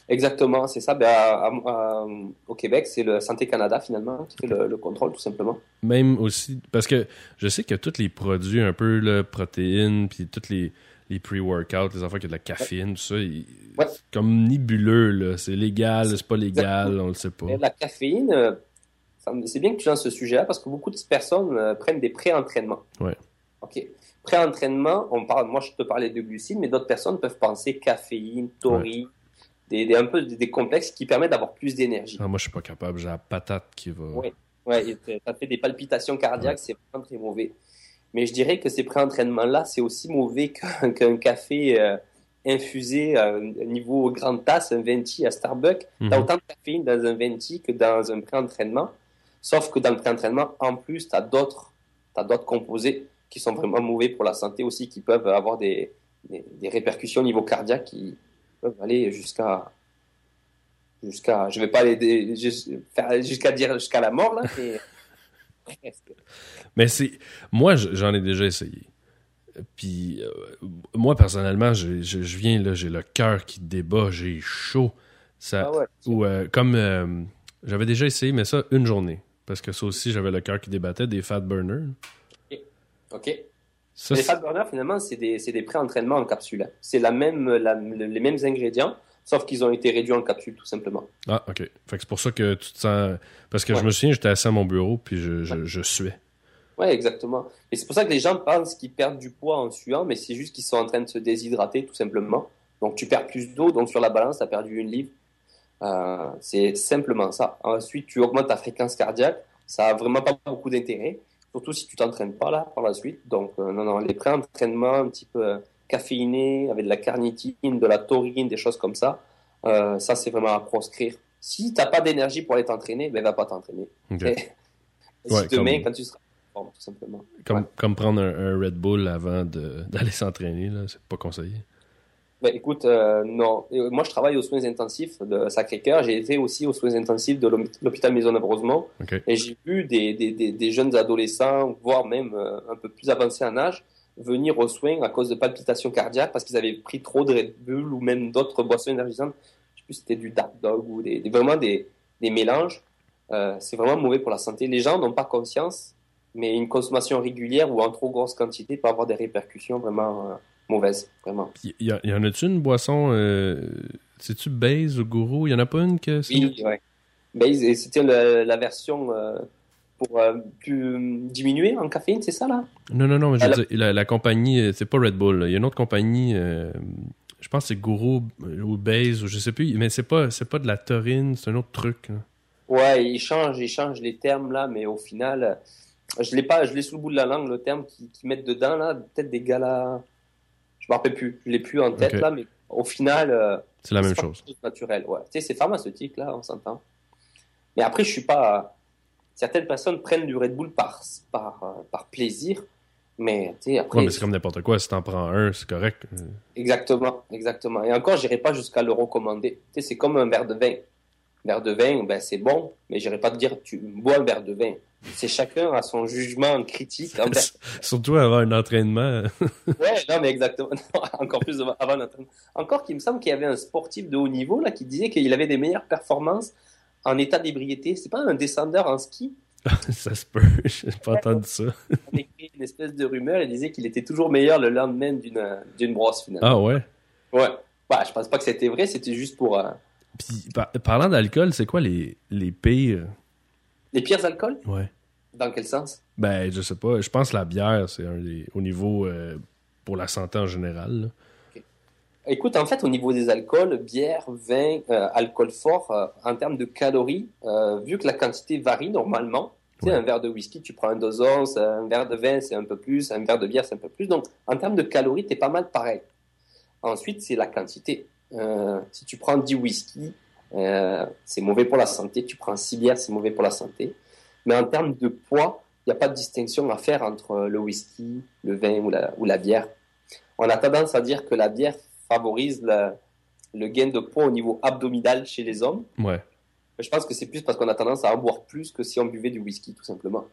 Speaker 2: Exactement, c'est ça. Ben, à- à- à- au Québec, c'est le Santé Canada finalement qui fait le, le contrôle tout simplement.
Speaker 1: Même aussi, parce que je sais que tous les produits un peu, là, protéines, puis tous les, les pre-workouts, les affaires qui ont de la caféine, tout ça, ils-
Speaker 2: Ouais.
Speaker 1: comme nébuleux, là. C'est légal, c'est pas légal, on le sait pas.
Speaker 2: Mais La caféine, euh, c'est bien que tu lances ce sujet-là parce que beaucoup de personnes euh, prennent des pré-entraînements.
Speaker 1: Ouais.
Speaker 2: Ok. Pré-entraînement, on parle, moi je te parlais de glucides, mais d'autres personnes peuvent penser caféine, taurine, des, des- un peu des, des complexes qui permettent d'avoir plus d'énergie.
Speaker 1: Ah, moi, je suis pas capable, j'ai la patate qui va.
Speaker 2: Ouais. Ouais, ça fait des palpitations cardiaques, c'est vraiment très mauvais. Mais je dirais que ces pré-entraînements-là, c'est aussi mauvais qu'un café euh, infusé à un niveau grande tasse, un venti à Starbucks.
Speaker 1: Mhm.
Speaker 2: T'as autant de caféine dans un venti que dans un pré-entraînement. Sauf que dans le pré-entraînement, en plus, d'autres, t'as d'autres composés qui sont vraiment mauvais pour la santé aussi, qui peuvent avoir des, des, des répercussions au niveau cardiaque qui peuvent aller jusqu'à, jusqu'à, je vais pas aller jusqu'à dire jusqu'à la mort, là, mais
Speaker 1: c'est. Moi, j'en ai déjà essayé. Puis euh, moi, personnellement, je, je, je viens, là, j'ai le cœur qui débat, j'ai chaud. Ça,
Speaker 2: Ah ouais.
Speaker 1: ou euh, comme euh, j'avais déjà essayé, mais ça, une journée. Parce que ça aussi, j'avais le cœur qui débattait, des fat burners.
Speaker 2: Ok.
Speaker 1: Ça,
Speaker 2: les fat burners, finalement, c'est des, des pré-entraînements en capsule. C'est la même, la- les mêmes ingrédients, sauf qu'ils ont été réduits en capsule, tout simplement.
Speaker 1: Ah, ok. Fait c'est pour ça que tu te sens. Parce que je me souviens, j'étais assis à mon bureau, puis je, je, je suais.
Speaker 2: Ouais, exactement. Et c'est pour ça que les gens pensent qu'ils perdent du poids en suant, mais c'est juste qu'ils sont en train de se déshydrater, tout simplement. Donc tu perds plus d'eau, donc sur la balance, tu as perdu une livre. Euh, c'est simplement ça. Ensuite, tu augmentes ta fréquence cardiaque. Ça a vraiment pas beaucoup d'intérêt, surtout si tu t'entraînes pas là par la suite. Donc euh, non, non, les pré-entraînements un petit peu euh, caféinés, avec de la carnitine, de la taurine, des choses comme ça, euh, ça c'est vraiment à proscrire. Si t'as pas d'énergie pour aller t'entraîner, ben va pas t'entraîner.
Speaker 1: Ok.
Speaker 2: Et si
Speaker 1: Ouais,
Speaker 2: demain,
Speaker 1: comme-
Speaker 2: quand tu seras en forme, tout simplement.
Speaker 1: Comme,
Speaker 2: Ouais.
Speaker 1: comme prendre un, un Red Bull avant d'aller s'entraîner, là, c'est pas conseillé.
Speaker 2: Ben, écoute, euh, non. Euh, Moi, je travaille aux soins intensifs de Sacré-Cœur. J'ai été aussi aux soins intensifs de l'hôp- l'hôpital Maisonneuve-Rosemont. Et j'ai vu des, des, des, des jeunes adolescents, voire même euh, un peu plus avancés en âge, venir aux soins à cause de palpitations cardiaques parce qu'ils avaient pris trop de Red Bull ou même d'autres boissons énergisantes. Je sais plus si c'était du Dark Dog ou des, vraiment des, des mélanges. Euh, c'est vraiment mauvais pour la santé. Les gens n'ont pas conscience, mais une consommation régulière ou en trop grosse quantité peut avoir des répercussions vraiment euh, mauvaises. Vraiment.
Speaker 1: Y, y, a- y en a-tu une boisson, euh, sais-tu Base ou Gourou? Y en a pas une que c'est.
Speaker 2: Oui, ouais. Ils- c'était la version euh, pour euh, plus euh, diminuer en caféine, c'est ça là?
Speaker 1: Non, non, non, mais je veux
Speaker 2: Alors-
Speaker 1: dire, la, la compagnie, euh, c'est pas Red Bull. Il y a une autre compagnie, euh, je pense que c'est Gourou euh, ou Base, ou je sais plus, mais c'est pas, c'est pas de la taurine, c'est un autre truc. là.
Speaker 2: Ouais, ils changent, ils changent les termes là, mais au final, euh, je l'ai pas, je l'ai sous le bout de la langue le terme qu'ils qu'ils mettent dedans là, peut-être des galas, je me rappelle plus, je l'ai plus en tête là, mais au final, euh,
Speaker 1: C'est la même chose.
Speaker 2: naturel, ouais. Tu sais, c'est pharmaceutique là, on s'entend. Mais après, je suis pas. Certaines personnes prennent du Red Bull par par euh, par plaisir, mais tu sais après.
Speaker 1: Ouais, mais c'est comme n'importe quoi. Si t'en prends un, c'est correct.
Speaker 2: Exactement, exactement. Et encore, j'irai pas jusqu'à le recommander. Tu sais, c'est comme un verre de vin. Un verre de vin, ben c'est bon, mais j'irai pas te dire tu bois un verre de vin. C'est chacun a son jugement critique.
Speaker 1: Surtout avant un entraînement.
Speaker 2: Ouais, non, mais exactement. Non, encore plus avant l'entraînement. Encore qu'il me semble qu'il y avait un sportif de haut niveau là qui disait qu'il avait des meilleures performances en état d'ébriété. C'est pas un descendeur en ski?
Speaker 1: ça se peut. J'ai pas entendu ça.
Speaker 2: On écrit une espèce de rumeur et disait qu'il était toujours meilleur le lendemain d'une d'une brosse finalement.
Speaker 1: Ah ouais?
Speaker 2: Ouais. Bah, je pense pas que c'était vrai. C'était juste pour euh,
Speaker 1: Puis, par- parlant d'alcool, c'est quoi les, les pires?
Speaker 2: Les pires alcools.
Speaker 1: Ouais.
Speaker 2: Dans quel sens?
Speaker 1: Ben, je sais pas. Je pense que la bière, c'est un des. Au niveau. euh, pour la santé en général.
Speaker 2: Écoute, en fait, au niveau des alcools, bière, vin, euh, alcool fort, euh, en termes de calories, vu que la quantité varie normalement, tu sais, un verre de whisky, tu prends un dosage, un verre de vin, c'est un peu plus, un verre de bière, c'est un peu plus. Donc, en termes de calories, t'es pas mal pareil. Ensuite, c'est la quantité. Si tu prends 10 whisky, euh, c'est mauvais pour la santé. Tu prends 6 bières, c'est mauvais pour la santé. Mais en termes de poids, il n'y a pas de distinction à faire entre le whisky, le vin ou la, ou la bière. On a tendance à dire que la bière favorise la- le gain de poids au niveau abdominal chez les hommes.
Speaker 1: Ouais.
Speaker 2: Je pense que c'est plus parce qu'on a tendance à en boire plus que si on buvait du whisky, tout simplement.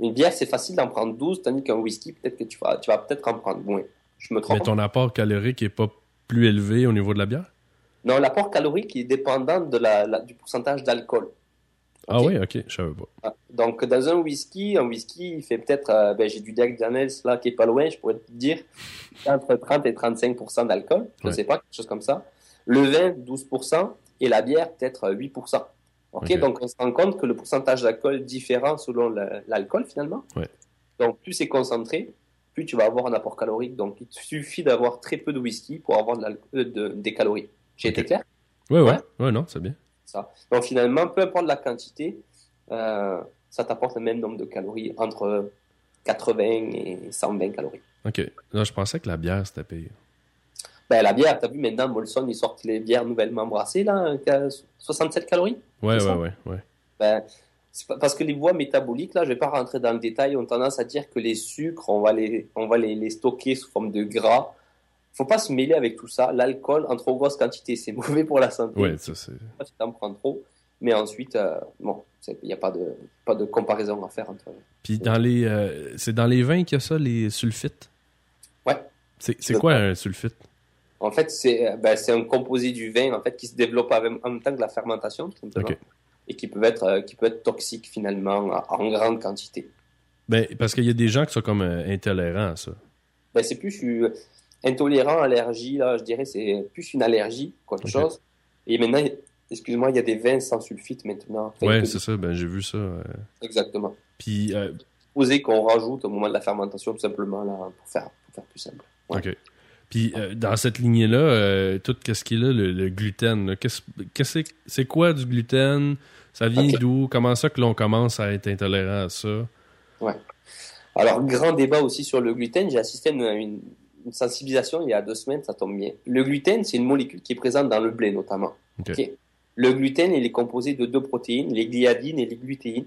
Speaker 2: Une bière, c'est facile d'en prendre 12, tandis qu'un whisky, peut-être que tu vas, tu vas peut-être en prendre moins. Je me trompe.
Speaker 1: Mais ton apport calorique est pas plus élevé au niveau de la bière?
Speaker 2: Non, l'apport calorique est dépendant de la, la- du pourcentage d'alcool.
Speaker 1: Ah oui, ok, je savais pas.
Speaker 2: Ah, Donc, dans un whisky, un whisky, il fait peut-être, euh, ben, j'ai du Jack Daniels là qui est pas loin, je pourrais te dire, entre 30 et 35% d'alcool, je
Speaker 1: Ouais.
Speaker 2: sais pas, quelque chose comme ça. Le vin, 12% et la bière, peut-être euh, 8 Ok,
Speaker 1: Ok.
Speaker 2: donc on se rend compte que le pourcentage d'alcool est différent selon l'alcool finalement.
Speaker 1: Ouais.
Speaker 2: Donc, plus c'est concentré, plus tu vas avoir un apport calorique. Donc, il te suffit d'avoir très peu de whisky pour avoir de euh, de- des calories. J'ai été clair?
Speaker 1: Ouais, ouais.
Speaker 2: Ouais.
Speaker 1: Non, c'est bien.
Speaker 2: ça. Donc finalement, peu importe la quantité, euh, ça t'apporte le même nombre de calories, entre 80 et 120 calories.
Speaker 1: Ok. Là, je pensais que la bière, c'était pire.
Speaker 2: Ben, la bière, t'as vu maintenant, Molson, ils sortent les bières nouvellement brassées, là, qui a 67 calories.
Speaker 1: Ouais, ouais, ouais, ouais.
Speaker 2: Ben, parce que les voies métaboliques, là, je vais pas rentrer dans le détail, ont tendance à dire que les sucres, on va les, on va les, les stocker sous forme de gras. Faut pas se mêler avec tout ça. L'alcool, en trop grosse quantité, c'est mauvais pour la santé.
Speaker 1: Ouais, ça, c'est.
Speaker 2: si t'en prends trop. Mais ensuite, euh, bon, il n'y a pas de, pas de comparaison à faire entre eux.
Speaker 1: Puis dans les. euh, c'est dans les vins qu'il y a ça, les sulfites? C'est quoi un sulfite?
Speaker 2: En fait, c'est ben, un composé du vin en fait, qui se développe en même temps que la fermentation, tout simplement, et qui peut, être, qui peut être toxique finalement en grande quantité.
Speaker 1: Ben, parce qu'il y a des gens qui sont comme intolérants à ça.
Speaker 2: Ben, c'est plus intolérant, allergie, là, je dirais, c'est plus une allergie qu'autre chose. Et maintenant, excuse-moi, il y a des vins sans sulfite maintenant.
Speaker 1: ouais, c'est ça, ben, j'ai vu ça.
Speaker 2: Exactement.
Speaker 1: Puis. Euh...
Speaker 2: qu'on rajoute au moment de la fermentation, tout simplement, là, pour faire, pour faire plus simple.
Speaker 1: OK. Puis euh, dans cette lignée-là, euh, tout ce qui est là, le, gluten, c'est quoi du gluten? Ça vient d'où? Comment ça que l'on commence à être intolérant à ça?
Speaker 2: Ouais. Alors, grand débat aussi sur le gluten. J'ai assisté à une, une sensibilisation il y a deux semaines, ça tombe bien. Le gluten, c'est une molécule qui est présente dans le blé notamment. Le gluten, il est composé de deux protéines, les gliadines et les glutéines.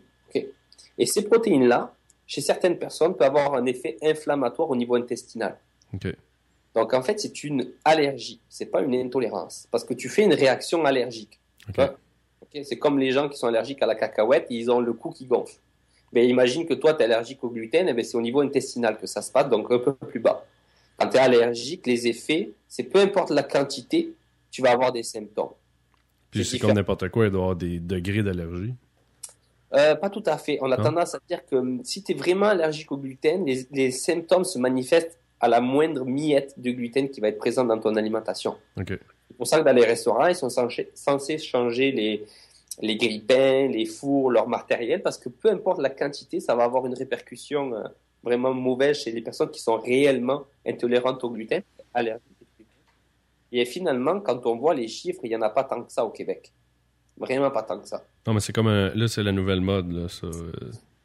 Speaker 2: Et ces protéines-là, chez certaines personnes, peuvent avoir un effet inflammatoire au niveau intestinal. Donc en fait, c'est une allergie, c'est pas une intolérance, parce que tu fais une réaction allergique. C'est comme les gens qui sont allergiques à la cacahuète, ils ont le cou qui gonfle. Mais imagine que toi, tu es allergique au gluten, et eh c'est au niveau intestinal que ça se passe, donc un peu plus bas. Quand tu es allergique, les effets, c'est peu importe la quantité, tu vas avoir des symptômes.
Speaker 1: Puis c'est comme n'importe quoi, il doit y avoir des degrés d'allergie.
Speaker 2: Euh, pas tout à fait. On a tendance à dire que hum, si tu es vraiment allergique au gluten, les, symptômes se manifestent à la moindre miette de gluten qui va être présente dans ton alimentation.
Speaker 1: C'est
Speaker 2: pour ça que dans les restaurants, ils sont censés changer les, les grippins, les fours, leur matériel, parce que peu importe la quantité, ça va avoir une répercussion euh, vraiment mauvaise chez les personnes qui sont réellement intolérantes au gluten, allergiques au gluten. Et finalement, quand on voit les chiffres, il n'y en a pas tant que ça au Québec. Vraiment pas tant que ça.
Speaker 1: Non, mais c'est comme là, c'est la nouvelle mode. Là, ça. Euh.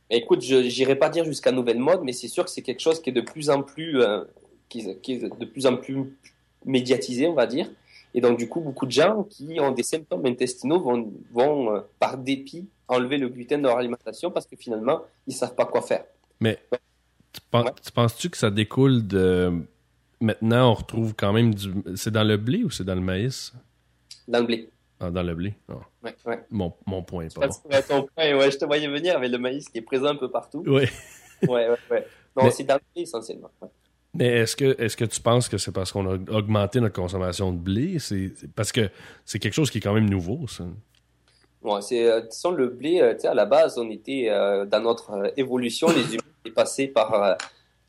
Speaker 2: Écoute, je n'irai pas dire jusqu'à nouvelle mode, mais c'est sûr que c'est quelque chose qui est de plus en plus, euh, qui, est de plus en plus médiatisé, on va dire. Et donc, du coup, beaucoup de gens qui ont des symptômes intestinaux vont, vont euh, par dépit, enlever le gluten de leur alimentation parce que finalement, ils savent pas quoi faire.
Speaker 1: Mais tu, penses-tu que ça découle de. Maintenant, on retrouve quand même du. C'est dans le blé ou c'est dans le maïs?
Speaker 2: Dans le blé.
Speaker 1: Ah, dans le blé. Ah.
Speaker 2: Ouais, ouais.
Speaker 1: Mon, mon point est pas bon.
Speaker 2: Ton point, ouais, je te voyais venir avec le maïs qui est présent un peu partout.
Speaker 1: Oui.
Speaker 2: ouais, ouais, ouais. Non, c'est dans le blé essentiellement.
Speaker 1: Mais est-ce que, est que tu penses que c'est parce qu'on a augmenté notre consommation de blé? C'est parce que c'est quelque chose qui est quand même nouveau, ça.
Speaker 2: Ouais, c'est, euh, le blé, euh, tu sais, à la base, on était euh, dans notre évolution, les humains est passé par, euh,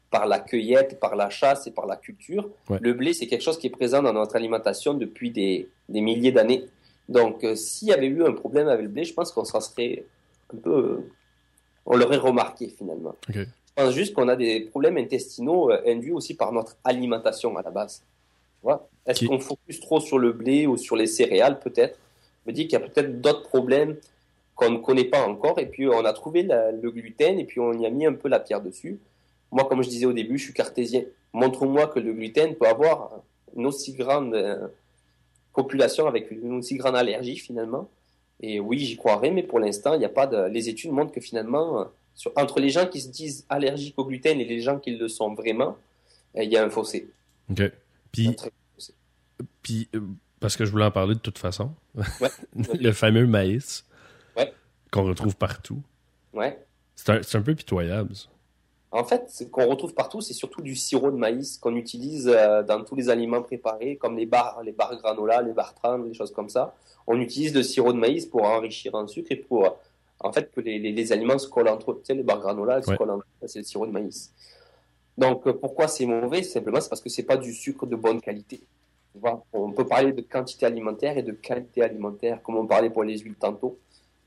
Speaker 2: par la cueillette, par la chasse et par la culture. Le blé, c'est quelque chose qui est présent dans notre alimentation depuis des, des milliers d'années. Donc, euh, s'il y avait eu un problème avec le blé, je pense qu'on serait un peu. Euh, on l'aurait remarqué finalement.
Speaker 1: Je
Speaker 2: pense juste qu'on a des problèmes intestinaux induits aussi par notre alimentation à la base. Est-ce qu'on focus trop sur le blé ou sur les céréales peut-être? Me dis qu'il y a peut-être d'autres problèmes qu'on ne connaît pas encore. Et puis, on a trouvé le gluten et puis on y a mis un peu la pierre dessus. Moi, comme je disais au début, je suis cartésien. Montre-moi que le gluten peut avoir une aussi grande euh, population avec une aussi grande allergie finalement. Et oui, j'y croirais, mais pour l'instant, il n'y a pas de. Les études montrent que finalement, euh, entre les gens qui se disent allergiques au gluten et les gens qui le sont vraiment, euh, il y a un fossé.
Speaker 1: OK. Puis, puis parce que je voulais en parler de toute façon.
Speaker 2: Ouais.
Speaker 1: le fameux maïs
Speaker 2: ouais.
Speaker 1: qu'on retrouve partout.
Speaker 2: Ouais.
Speaker 1: C'est un, un, peu pitoyable. Ça.
Speaker 2: En fait, ce qu'on retrouve partout, c'est surtout du sirop de maïs qu'on utilise euh, dans tous les aliments préparés, comme les barres, les barres granola, les barres trans, les choses comme ça. On utilise le sirop de maïs pour enrichir en sucre et pour, euh, en fait, que les, les, aliments se collent entre eux. Tu sais, les barres granola, se collent entre eux. C'est le sirop de maïs. Donc, euh, pourquoi c'est mauvais? Simplement, c'est parce que c'est pas du sucre de bonne qualité. On peut parler de quantité alimentaire et de qualité alimentaire, comme on parlait pour les huiles tantôt.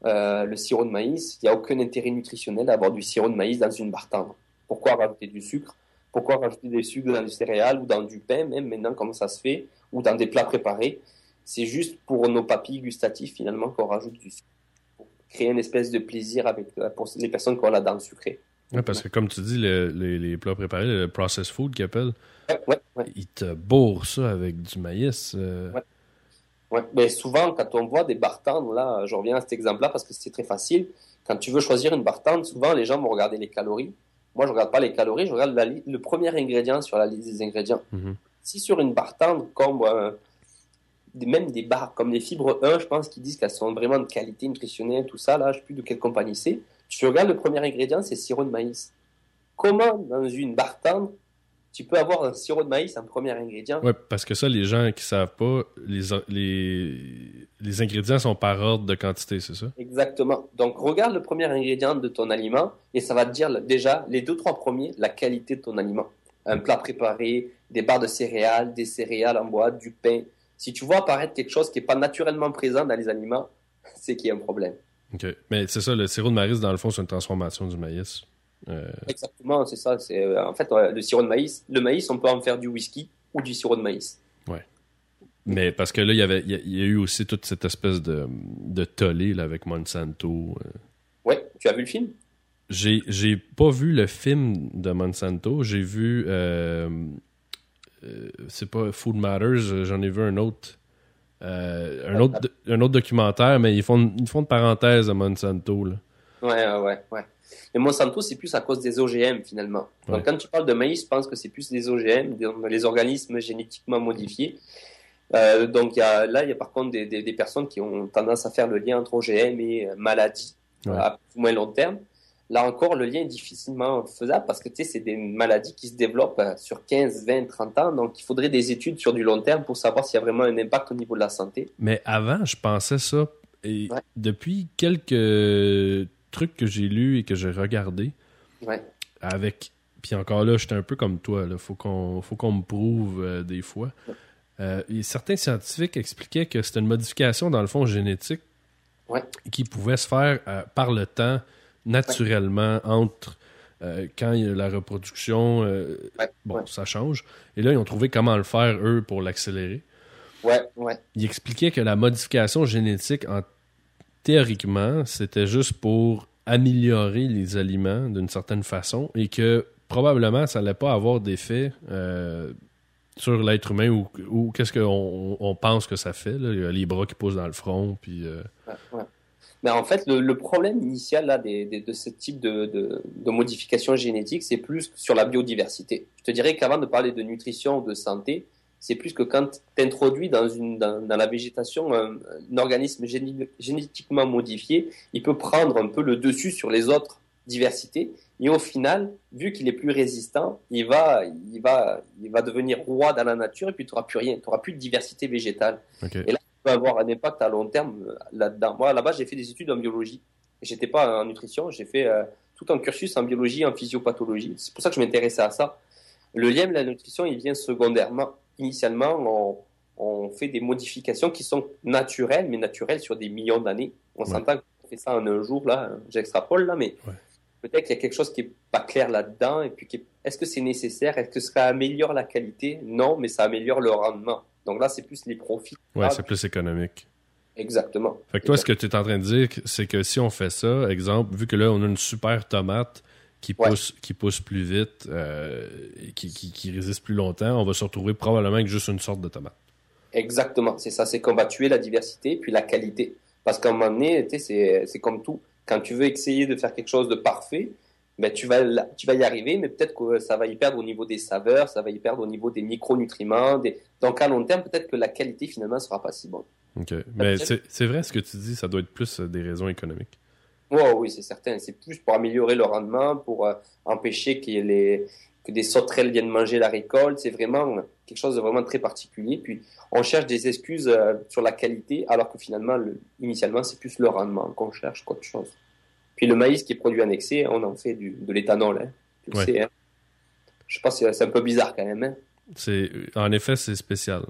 Speaker 2: le sirop de maïs, il n'y a aucun intérêt nutritionnel à avoir du sirop de maïs dans une barre tendre. Pourquoi rajouter du sucre? Pourquoi rajouter des sucres dans du céréales ou dans du pain, même maintenant, comme ça se fait, ou dans des plats préparés? C'est juste pour nos papilles gustatives, finalement, qu'on rajoute du sucre. Pour créer une espèce de plaisir avec, euh, pour les personnes qui ont la dent sucrée.
Speaker 1: Oui, parce que comme tu dis, les, plats préparés, le processed food qu'ils appellent,
Speaker 2: ouais, ouais,
Speaker 1: ils te bourrent ça avec du maïs.
Speaker 2: Euh... Ouais. Mais souvent, quand on voit des bartendes, là, je reviens à cet exemple-là parce que c'est très facile. Quand tu veux choisir une bartende, souvent les gens vont regarder les calories. Moi, je regarde pas les calories, je regarde le premier ingrédient sur la liste des ingrédients.
Speaker 1: Mhm.
Speaker 2: Si sur une barre tendre, comme euh, même des barres comme les fibres 1, je pense qu'ils disent qu'elles sont vraiment de qualité nutritionnelle, tout ça, là, je ne sais plus de quelle compagnie c'est. Tu regardes le premier ingrédient, c'est sirop de maïs. Comment, dans une barre tendre, tu peux avoir un sirop de maïs en premier ingrédient?
Speaker 1: Oui, parce que ça, les gens qui savent pas, les, les, les ingrédients sont par ordre de quantité, c'est ça?
Speaker 2: Exactement. Donc, regarde le premier ingrédient de ton aliment et ça va te dire déjà, les deux, trois premiers, la qualité de ton aliment. Un plat préparé, des barres de céréales, des céréales en boîte, du pain. Si tu vois apparaître quelque chose qui n'est pas naturellement présent dans les aliments, c'est qu'il y a un problème.
Speaker 1: OK. Mais c'est ça, le sirop de maïs, dans le fond, c'est une transformation du maïs. Euh,
Speaker 2: Exactement, c'est ça. C'est euh, en fait euh, le sirop de maïs. Le maïs, on peut en faire du whisky ou du sirop de maïs.
Speaker 1: Ouais. Mais parce que là, il y avait, il y a- il y a eu aussi toute cette espèce de, de tollé là, avec Monsanto.
Speaker 2: Ouais, tu as vu le film?
Speaker 1: J'ai, j'ai pas vu le film de Monsanto. J'ai vu, euh, euh, c'est pas Food Matters. J'en ai vu un autre, euh, un autre, un autre documentaire, mais ils font, ils font de parenthèse à Monsanto. Là.
Speaker 2: Ouais, ouais, ouais. Mais Monsanto, c'est plus à cause des OGM finalement. Donc
Speaker 1: Ouais.
Speaker 2: quand tu parles de maïs, je pense que c'est plus des OGM, des- les organismes génétiquement modifiés. Euh, donc il y a, là, il y a par contre des, des, des personnes qui ont tendance à faire le lien entre OGM et euh, maladie
Speaker 1: Ouais.
Speaker 2: à plus ou moins long terme. Là encore, le lien est difficilement faisable parce que tu sais, c'est des maladies qui se développent euh, sur 15, 20, 30 ans. Donc il faudrait des études sur du long terme pour savoir s'il y a vraiment un impact au niveau de la santé.
Speaker 1: Mais avant, je pensais ça. Et
Speaker 2: Ouais.
Speaker 1: depuis quelques trucs que j'ai lus et que j'ai regardés,
Speaker 2: Ouais.
Speaker 1: avec. Puis encore là, j'étais un peu comme toi. Il faut qu'on faut qu'on me prouve euh, des fois. Euh, et certains scientifiques expliquaient que c'était une modification, dans le fond, génétique
Speaker 2: Ouais.
Speaker 1: qui pouvait se faire euh, par le temps, naturellement, entre euh, quand il y a la reproduction. euh,
Speaker 2: Ouais.
Speaker 1: bon,
Speaker 2: ouais.
Speaker 1: ça change. Et là, ils ont trouvé comment le faire, eux, pour l'accélérer.
Speaker 2: Ouais, ouais.
Speaker 1: Il expliquait que la modification génétique, en... théoriquement, c'était juste pour améliorer les aliments d'une certaine façon et que probablement ça n'allait pas avoir d'effet euh, sur l'être humain ou, ou qu'est-ce qu'on on pense que ça fait. Là. Il y a les bras qui poussent dans le front. Puis, euh,
Speaker 2: Ouais, ouais. Mais en fait, le, le problème initial là, des, des- de ce type de, de, de modification génétique, c'est plus sur la biodiversité. Je te dirais qu'avant de parler de nutrition ou de santé, c'est plus que quand tu introduis dans, une, dans, dans la végétation un, un organisme génétiquement modifié, il peut prendre un peu le dessus sur les autres diversités. Et au final, vu qu'il est plus résistant, il va, il va, il va devenir roi dans la nature et puis tu n'auras plus rien, tu n'auras plus de diversité végétale. Et peut avoir un impact à long terme euh, là-dedans. Moi, là-bas, j'ai fait des études en biologie. J'étais pas en nutrition, j'ai fait euh, tout un cursus en biologie, en physiopathologie. C'est pour ça que je m'intéressais à ça. Le lien de la nutrition, il vient secondairement. Initialement, on, on fait des modifications qui sont naturelles, mais naturelles sur des millions d'années. On
Speaker 1: Ouais.
Speaker 2: s'entend qu'on fait ça en un jour, là, j'extrapole, là, mais
Speaker 1: Ouais.
Speaker 2: peut-être qu'il y a quelque chose qui est pas clair là-dedans. Et puis, est-ce que c'est nécessaire? Est-ce que ça améliore la qualité? Non, mais ça améliore le rendement. Donc là, c'est plus les profits.
Speaker 1: Ouais, c'est plus économique.
Speaker 2: Exactement.
Speaker 1: Fait que toi, ce que tu es en train de dire, c'est que si on fait ça, exemple, vu que là, on a une super tomate qui
Speaker 2: Ouais.
Speaker 1: pousse, qui pousse plus vite, euh, qui, qui, qui résiste plus longtemps, on va se retrouver probablement avec juste une sorte de tomate.
Speaker 2: Exactement, c'est ça, c'est qu'on va tuer la diversité puis la qualité. Parce qu'à un moment donné, c'est comme tout. Quand tu veux essayer de faire quelque chose de parfait, ben, tu, vas, tu vas y arriver, mais peut-être que ça va y perdre au niveau des saveurs, ça va y perdre au niveau des micronutriments. Des... Donc à long terme, peut-être que la qualité finalement sera pas si bonne.
Speaker 1: OK. Mais c'est vrai ce que tu dis, ça doit être plus euh, des raisons économiques.
Speaker 2: Ouais, oui, c'est certain. C'est plus pour améliorer le rendement, pour euh, empêcher les- que des sauterelles viennent manger la récolte. C'est vraiment quelque chose de vraiment très particulier. Puis on cherche des excuses euh, sur la qualité, alors que finalement, le- initialement, c'est plus le rendement qu'on cherche qu'autre chose. Puis le maïs qui est produit en excès, on en fait du, de l'éthanol. Hein. Tu le
Speaker 1: Ouais.
Speaker 2: sais, hein. Je pense que c'est un peu bizarre quand même. Hein.
Speaker 1: C'est En effet, c'est spécial.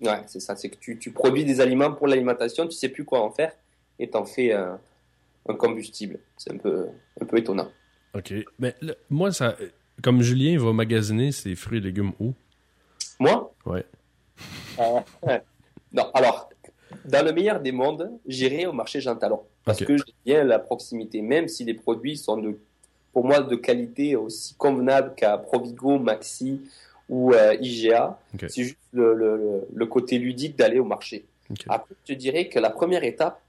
Speaker 2: Ouais, c'est ça. C'est que tu, tu produis des aliments pour l'alimentation, tu sais plus quoi en faire, et t'en fais euh, un combustible. C'est un peu, un peu étonnant.
Speaker 1: OK. Mais moi, ça, comme Julien va magasiner ses fruits et légumes où?
Speaker 2: Moi?
Speaker 1: Ouais.
Speaker 2: Euh, ouais. Non, alors, dans le meilleur des mondes, j'irai au marché Jean Talon. Parce que j'aime bien la proximité, même si les produits sont de, pour moi de qualité aussi convenable qu'à Provigo, Maxi ou euh, IGA. C'est juste le, le- le- le côté ludique d'aller au marché. Après, je te dirais que la première étape,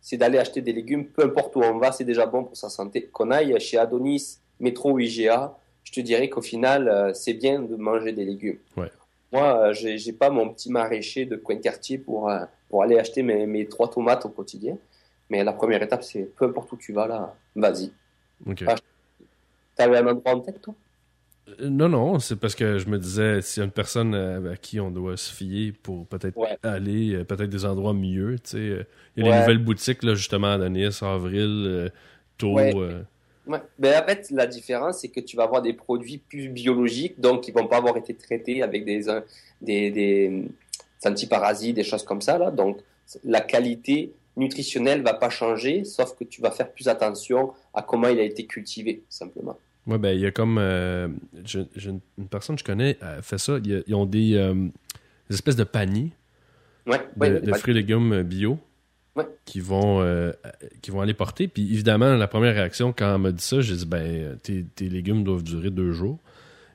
Speaker 2: c'est d'aller acheter des légumes, peu importe où on va, c'est déjà bon pour sa santé. Qu'on aille chez Adonis, Métro ou IGA, je te dirais qu'au final, euh, c'est bien de manger des légumes.
Speaker 1: Ouais.
Speaker 2: Moi, euh, j'ai j'ai pas mon petit maraîcher de coin de quartier pour, euh, pour aller acheter mes, mes trois tomates au quotidien. Mais la première étape, c'est peu importe où tu vas là, vas-y.
Speaker 1: OK.
Speaker 2: T'as un endroit en tête, toi?
Speaker 1: Euh, Non, non, c'est parce que je me disais, s'il y a une personne à qui on doit se fier pour peut-être
Speaker 2: Ouais.
Speaker 1: aller, peut-être des endroits mieux, tu sais. Il y a
Speaker 2: Ouais.
Speaker 1: des nouvelles boutiques, là, justement, à Nice, Avril, Tours.
Speaker 2: Ouais.
Speaker 1: euh,
Speaker 2: Ouais. Ben, en fait, la différence, c'est que tu vas avoir des produits plus biologiques, donc ils vont pas avoir été traités avec des, euh, des, des antiparasites, des choses comme ça, là. Donc, la qualité nutritionnelle va pas changer, sauf que tu vas faire plus attention à comment il a été cultivé, simplement.
Speaker 1: Ouais, ben, il y a comme. euh, une, personne que je connais, elle fait ça. Ils ont des, euh, des espèces de paniers
Speaker 2: Ouais,
Speaker 1: de,
Speaker 2: ouais,
Speaker 1: de fruits et légumes bio
Speaker 2: Ouais.
Speaker 1: qui, vont, euh, qui vont aller porter. Puis évidemment, la première réaction, quand elle m'a dit ça, j'ai dit ben, tes, tes légumes doivent durer deux jours.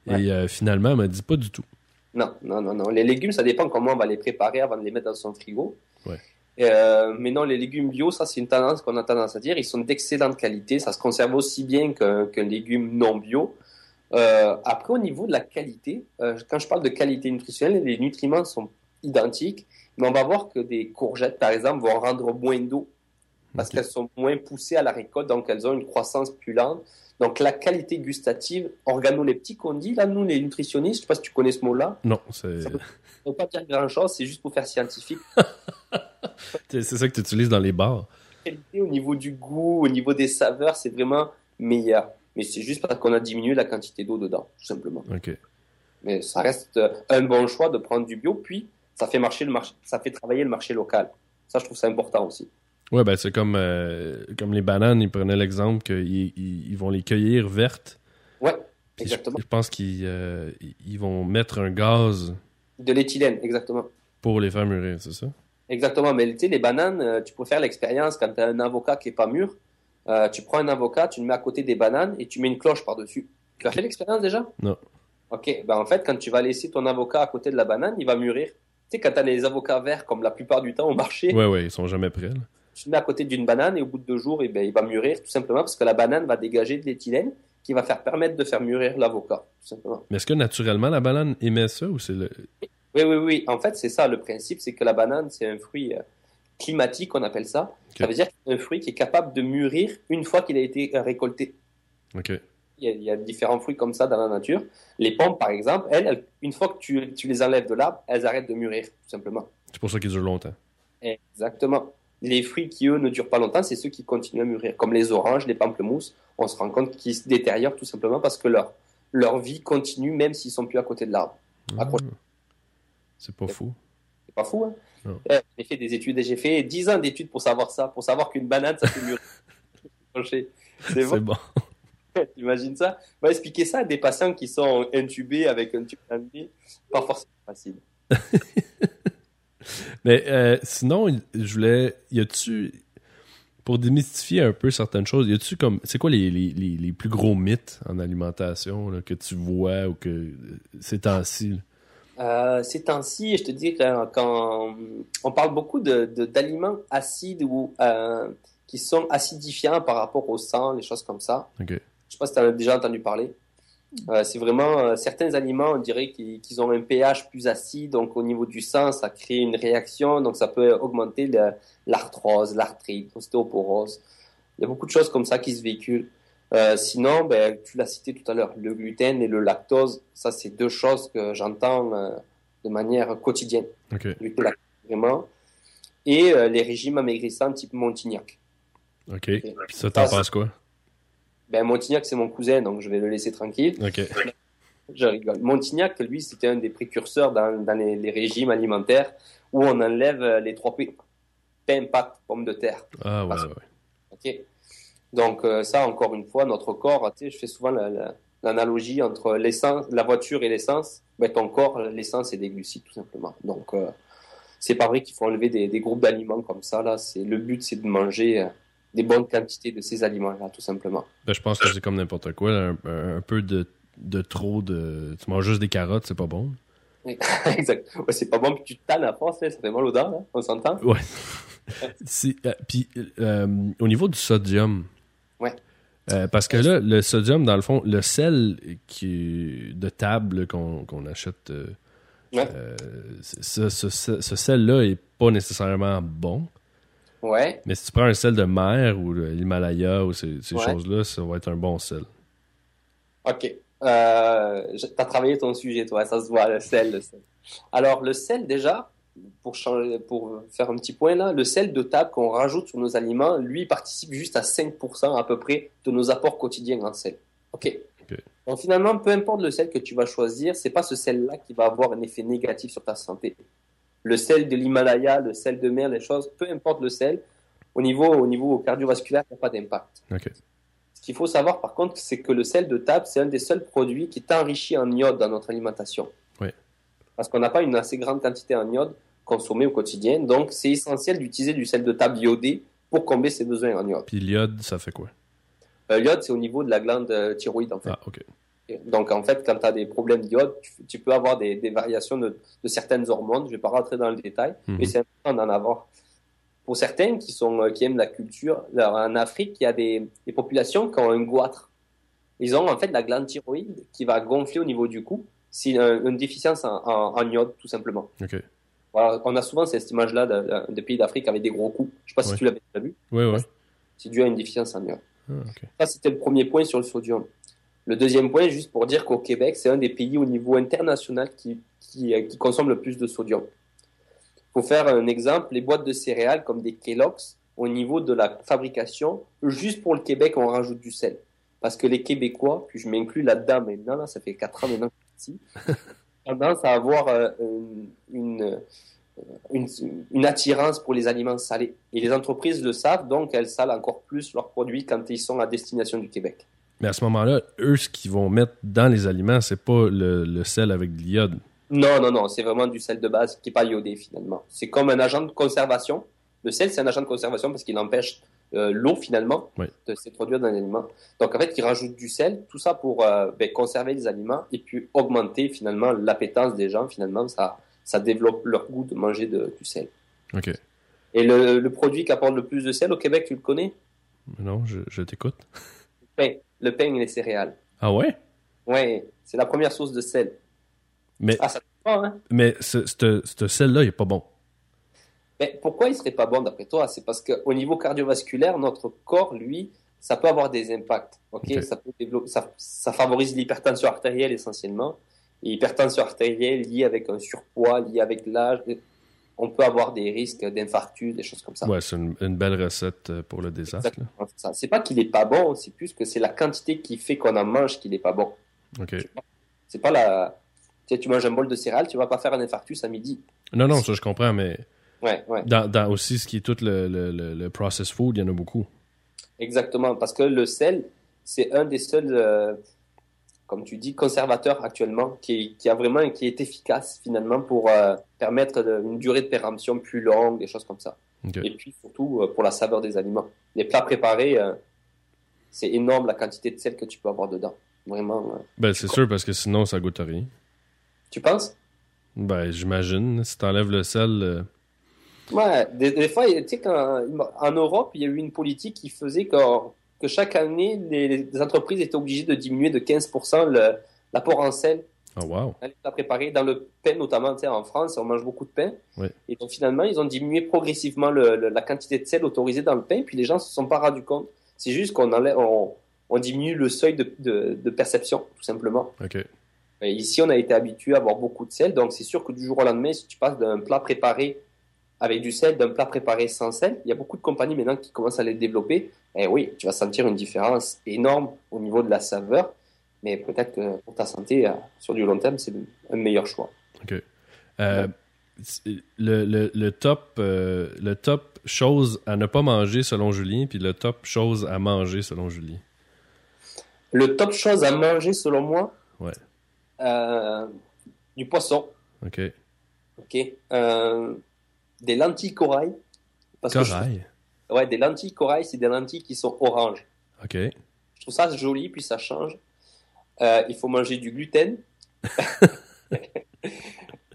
Speaker 2: Ouais.
Speaker 1: Et euh, finalement, elle m'a dit pas du tout.
Speaker 2: Non, non, non, non. Les légumes, ça dépend comment on va les préparer avant de les mettre dans son frigo.
Speaker 1: Ouais.
Speaker 2: Euh, mais non, les légumes bio, ça c'est une tendance qu'on a tendance à dire. Ils sont d'excellente qualité. Ça se conserve aussi bien qu'un légume non bio. Après, au niveau de la qualité, quand je parle de qualité nutritionnelle, les nutriments sont identiques. Mais on va voir que des courgettes, par exemple, vont rendre moins d'eau parce qu'elles sont moins poussées à la récolte, donc elles ont une croissance plus lente. Donc la qualité gustative, organoleptique, on dit là, nous les nutritionnistes, je sais pas si tu connais ce mot-là,
Speaker 1: Non, c'est
Speaker 2: Ça veut pas dire grand-chose, c'est juste pour faire scientifique.
Speaker 1: c'est ça que tu utilises dans les bars.
Speaker 2: La qualité au niveau du goût, au niveau des saveurs, c'est vraiment meilleur. Mais c'est juste parce qu'on a diminué la quantité d'eau dedans, tout simplement.
Speaker 1: OK.
Speaker 2: Mais ça reste un bon choix de prendre du bio, puis ça fait marcher le marché, ça fait travailler le marché local. Ça, je trouve ça important aussi.
Speaker 1: Ouais, ben c'est comme, euh, comme les bananes, ils prenaient l'exemple qu'ils ils, ils vont les cueillir vertes.
Speaker 2: Ouais,
Speaker 1: Puis je,
Speaker 2: exactement.
Speaker 1: je pense qu'ils euh, ils vont mettre un gaz
Speaker 2: De l'éthylène, exactement.
Speaker 1: pour les faire mûrir, c'est ça?
Speaker 2: Exactement, mais tu sais, les bananes, euh, tu peux faire l'expérience quand tu as un avocat qui est pas mûr. Euh, tu prends un avocat, tu le mets à côté des bananes et tu mets une cloche par-dessus. Tu as fait l'expérience déjà?
Speaker 1: Non.
Speaker 2: Ok, ben en fait, quand tu vas laisser ton avocat à côté de la banane, il va mûrir. Tu sais, quand tu as les avocats verts, comme la plupart du temps au marché,
Speaker 1: Ouais, ouais, ils sont jamais prêts. là.
Speaker 2: tu le mets à côté d'une banane et au bout de deux jours, eh ben, il va mûrir tout simplement parce que la banane va dégager de l'éthylène qui va faire permettre de faire mûrir l'avocat, tout simplement.
Speaker 1: Mais est-ce que naturellement la banane émet ça ou c'est le.
Speaker 2: Oui, oui, oui. En fait, c'est ça le principe, c'est que la banane, c'est un fruit euh, climatique, on appelle ça. Ça veut dire que c'est un fruit qui est capable de mûrir une fois qu'il a été récolté.
Speaker 1: Ok.
Speaker 2: Il y, a, il y a différents fruits comme ça dans la nature. Les pommes, par exemple, elles, elles, une fois que tu, tu les enlèves de l'arbre, elles arrêtent de mûrir, tout simplement.
Speaker 1: C'est pour ça qu'ils durent longtemps.
Speaker 2: Exactement. Les fruits qui, eux, ne durent pas longtemps, c'est ceux qui continuent à mûrir, comme les oranges, les pamplemousses. On se rend compte qu'ils se détériorent tout simplement parce que leur, leur vie continue même s'ils sont plus à côté de l'arbre.
Speaker 1: Ah. C'est pas fou.
Speaker 2: C'est pas fou, hein. Euh, J'ai fait des études, j'ai fait 10 ans d'études pour savoir ça, pour savoir qu'une banane, ça fait mûrir. C'est bon. t'imagines ça va expliquer ça à des patients qui sont intubés avec un tube nez. Pas forcément facile.
Speaker 1: Mais euh, sinon, je voulais. Y a-tu. Pour démystifier un peu certaines choses, y a-tu comme. C'est quoi les, les, les, plus gros mythes en alimentation là, que tu vois ou que. Ces temps-ci? là?
Speaker 2: Euh, ces temps-ci, je te dis que quand on parle beaucoup de, de- d'aliments acides ou euh, qui sont acidifiants par rapport au sang, les choses comme ça.
Speaker 1: Ok.
Speaker 2: Je sais pas si tu as déjà entendu parler. Euh, c'est vraiment euh, certains aliments, on dirait qu'ils, ont un pH plus acide, donc au niveau du sang, ça crée une réaction, donc ça peut augmenter l'arthrose, l'arthrite, l'ostéoporose. Il y a beaucoup de choses comme ça qui se véhiculent. Euh, sinon, ben, tu l'as cité tout à l'heure, le gluten et le lactose, ça c'est deux choses que j'entends de manière quotidienne. Lactose, vraiment. Et les régimes amaigrissants type Montignac.
Speaker 1: Ok. Puis ça, t'en penses quoi?
Speaker 2: Ben, Montignac, c'est mon cousin, donc je vais le laisser tranquille. Je rigole. Montignac, lui, c'était un des précurseurs dans, dans les, les régimes alimentaires où on enlève euh, les trois P. Pain, pâte, pommes de terre.
Speaker 1: Ah ouais, ouais.
Speaker 2: Ok. Donc euh, ça, encore une fois, notre corps, tu sais, je fais souvent la- la- l'analogie entre l'essence, la voiture et l'essence. Ben, ton corps, l'essence, c'est des glucides, tout simplement. Donc, euh, c'est pas vrai qu'il faut enlever des, des groupes d'aliments comme ça. Là, c'est le but, c'est de manger euh, des bonnes quantités de ces aliments-là, tout simplement.
Speaker 1: Ben, je pense que c'est comme n'importe quoi. Un, peu de, de trop de. Tu manges juste des carottes, c'est pas bon.
Speaker 2: exact. Ouais, c'est pas bon, puis tu te tannes à force, ça fait mal aux dents, là, on s'entend.
Speaker 1: Ouais. Euh, Puis, euh, au niveau du sodium.
Speaker 2: Ouais.
Speaker 1: euh, parce que là, le sodium, dans le fond, le sel qui, de table qu'on achète, euh,
Speaker 2: Ouais.
Speaker 1: c'est- ce, ce- ce- ce sel-là est pas nécessairement bon.
Speaker 2: Ouais.
Speaker 1: Mais si tu prends un sel de mer ou de l'Himalaya ou ces, ces
Speaker 2: Ouais.
Speaker 1: choses-là, ça va être un bon sel.
Speaker 2: OK. Euh, tu as travaillé ton sujet, toi, ça se voit, le sel, le sel. Alors, le sel, déjà, pour, changer, pour faire un petit point là, le sel de table qu'on rajoute sur nos aliments, lui, participe juste à 5% à peu près de nos apports quotidiens en sel. Ok. Donc finalement, peu importe le sel que tu vas choisir, c'est pas ce sel-là qui va avoir un effet négatif sur ta santé. Le sel de l'Himalaya, le sel de mer, les choses, peu importe le sel, au niveau, au niveau cardiovasculaire, il n'y a pas d'impact. Ce qu'il faut savoir par contre, c'est que le sel de table, c'est un des seuls produits qui est enrichi en iode dans notre alimentation.
Speaker 1: Oui.
Speaker 2: Parce qu'on n'a pas une assez grande quantité en iode consommée au quotidien. Donc, c'est essentiel d'utiliser du sel de table iodé pour combler ses besoins en iode.
Speaker 1: Puis l'iode, ça fait quoi?
Speaker 2: Euh, L'iode, c'est au niveau de la glande euh, thyroïde, en fait.
Speaker 1: Ah, ok.
Speaker 2: Donc, en fait, quand tu as des problèmes d'iode, tu, peux avoir des, variations de, certaines hormones. Je ne vais pas rentrer dans le détail, mais mhm. c'est important d'en avoir. Pour certains qui, sont, euh, qui aiment la culture, en Afrique, il y a des, populations qui ont un goitre. Ils ont en fait la glande thyroïde qui va gonfler au niveau du cou. C'est une, déficience en, iode, tout simplement. on a souvent cette image-là des pays d'Afrique avec des gros coups. Je ne sais pas si tu l'avais déjà vu.
Speaker 1: Oui, oui.
Speaker 2: C'est dû à une déficience en iode.
Speaker 1: Ah,
Speaker 2: Ça, c'était le premier point sur le sodium. Le deuxième point, juste pour dire qu'au Québec, c'est un des pays au niveau international qui, qui, euh, qui consomme le plus de sodium. Pour faire un exemple, les boîtes de céréales comme des Kellogg's, au niveau de la fabrication, juste pour le Québec, on rajoute du sel. Parce que les Québécois, puis je m'inclus là-dedans maintenant, là, ça fait 4 ans maintenant que je suis ici, tendance à avoir euh, une, euh, une, une, attirance pour les aliments salés. Et les entreprises le savent, donc elles salent encore plus leurs produits quand ils sont à destination du Québec.
Speaker 1: Mais à ce moment-là, eux, ce qu'ils vont mettre dans les aliments, c'est pas le, sel avec de l'iode.
Speaker 2: Non, non, non, c'est vraiment du sel de base qui n'est pas iodé finalement. C'est comme un agent de conservation. Le sel, c'est un agent de conservation parce qu'il empêche euh, l'eau finalement de se produire dans l'aliment. Donc en fait, ils rajoutent du sel, tout ça pour euh, ben, conserver les aliments et puis augmenter finalement l'appétence des gens. Finalement, ça, ça développe leur goût de manger de, du sel.
Speaker 1: Ok.
Speaker 2: Et le, le, produit qui apporte le plus de sel au Québec, tu le connais?
Speaker 1: Non, je, je t'écoute.
Speaker 2: le pain et les céréales.
Speaker 1: Ah ouais?
Speaker 2: Ouais, c'est la première source de sel.
Speaker 1: Mais,
Speaker 2: ah, ça pas, hein?
Speaker 1: Mais ce, ce, sel-là, il n'est pas bon.
Speaker 2: Mais pourquoi il serait pas bon d'après toi? C'est parce qu'au niveau cardiovasculaire, notre corps, lui, ça peut avoir des impacts. Ok, Ça, peut développer, ça, ça, favorise l'hypertension artérielle essentiellement. Et l'hypertension artérielle liée avec un surpoids, liée avec l'âge, on peut avoir des risques d'infarctus, des choses comme ça.
Speaker 1: Ouais, c'est une, belle recette euh, pour le désastre.
Speaker 2: C'est pas qu'il est pas bon, c'est plus que c'est la quantité qui fait qu'on en mange qu'il est pas bon.
Speaker 1: Ok.
Speaker 2: C'est pas la. Tu, sais, tu manges un bol de céréales, tu vas pas faire un infarctus à midi.
Speaker 1: Non, non, ça je comprends, mais.
Speaker 2: Ouais, ouais.
Speaker 1: Dans, aussi ce qui est tout le, le, le, processed food, il y en a beaucoup.
Speaker 2: Exactement, parce que le sel, c'est un des seuls. Euh, comme tu dis, conservateur actuellement, qui, qui, a vraiment, qui est efficace finalement pour euh, permettre une durée de péremption plus longue, des choses comme ça. Et puis surtout euh, pour la saveur des aliments. Les plats préparés, euh, c'est énorme la quantité de sel que tu peux avoir dedans. Vraiment.
Speaker 1: ben c'est sûr parce que sinon ça goûte à rien.
Speaker 2: Tu penses?
Speaker 1: Ben j'imagine. Si t'enlèves le sel.
Speaker 2: Ouais, des, fois, tu sais, en Europe, il y a eu une politique qui faisait que que chaque année, les, entreprises étaient obligées de diminuer de 15% l'apport en sel.
Speaker 1: Oh, wow.
Speaker 2: Dans préparé dans le pain, notamment en France, on mange beaucoup de pain. Et donc finalement, ils ont diminué progressivement la quantité de sel autorisée dans le pain, puis les gens ne se sont pas rendus compte. C'est juste qu'on on, on, diminue le seuil de, de, perception, tout simplement. Et ici, on a été habitué à avoir beaucoup de sel, donc c'est sûr que du jour au lendemain, si tu passes d'un plat préparé avec du sel, d'un plat préparé sans sel, il y a beaucoup de compagnies maintenant qui commencent à les développer. Et oui, tu vas sentir une différence énorme au niveau de la saveur, mais peut-être que pour ta santé, euh, sur du long terme, c'est un meilleur choix.
Speaker 1: OK. Euh, le, le, top, euh, le top chose à ne pas manger selon Julien, puis le top chose à manger selon Julien?
Speaker 2: Le top chose à manger selon moi
Speaker 1: Ouais.
Speaker 2: du poisson.
Speaker 1: OK.
Speaker 2: OK des lentilles corail.
Speaker 1: corail
Speaker 2: Ouais, des lentilles corail, c'est des lentilles qui sont oranges.
Speaker 1: Ok.
Speaker 2: Je trouve ça joli, puis ça change. Euh, il faut manger du gluten.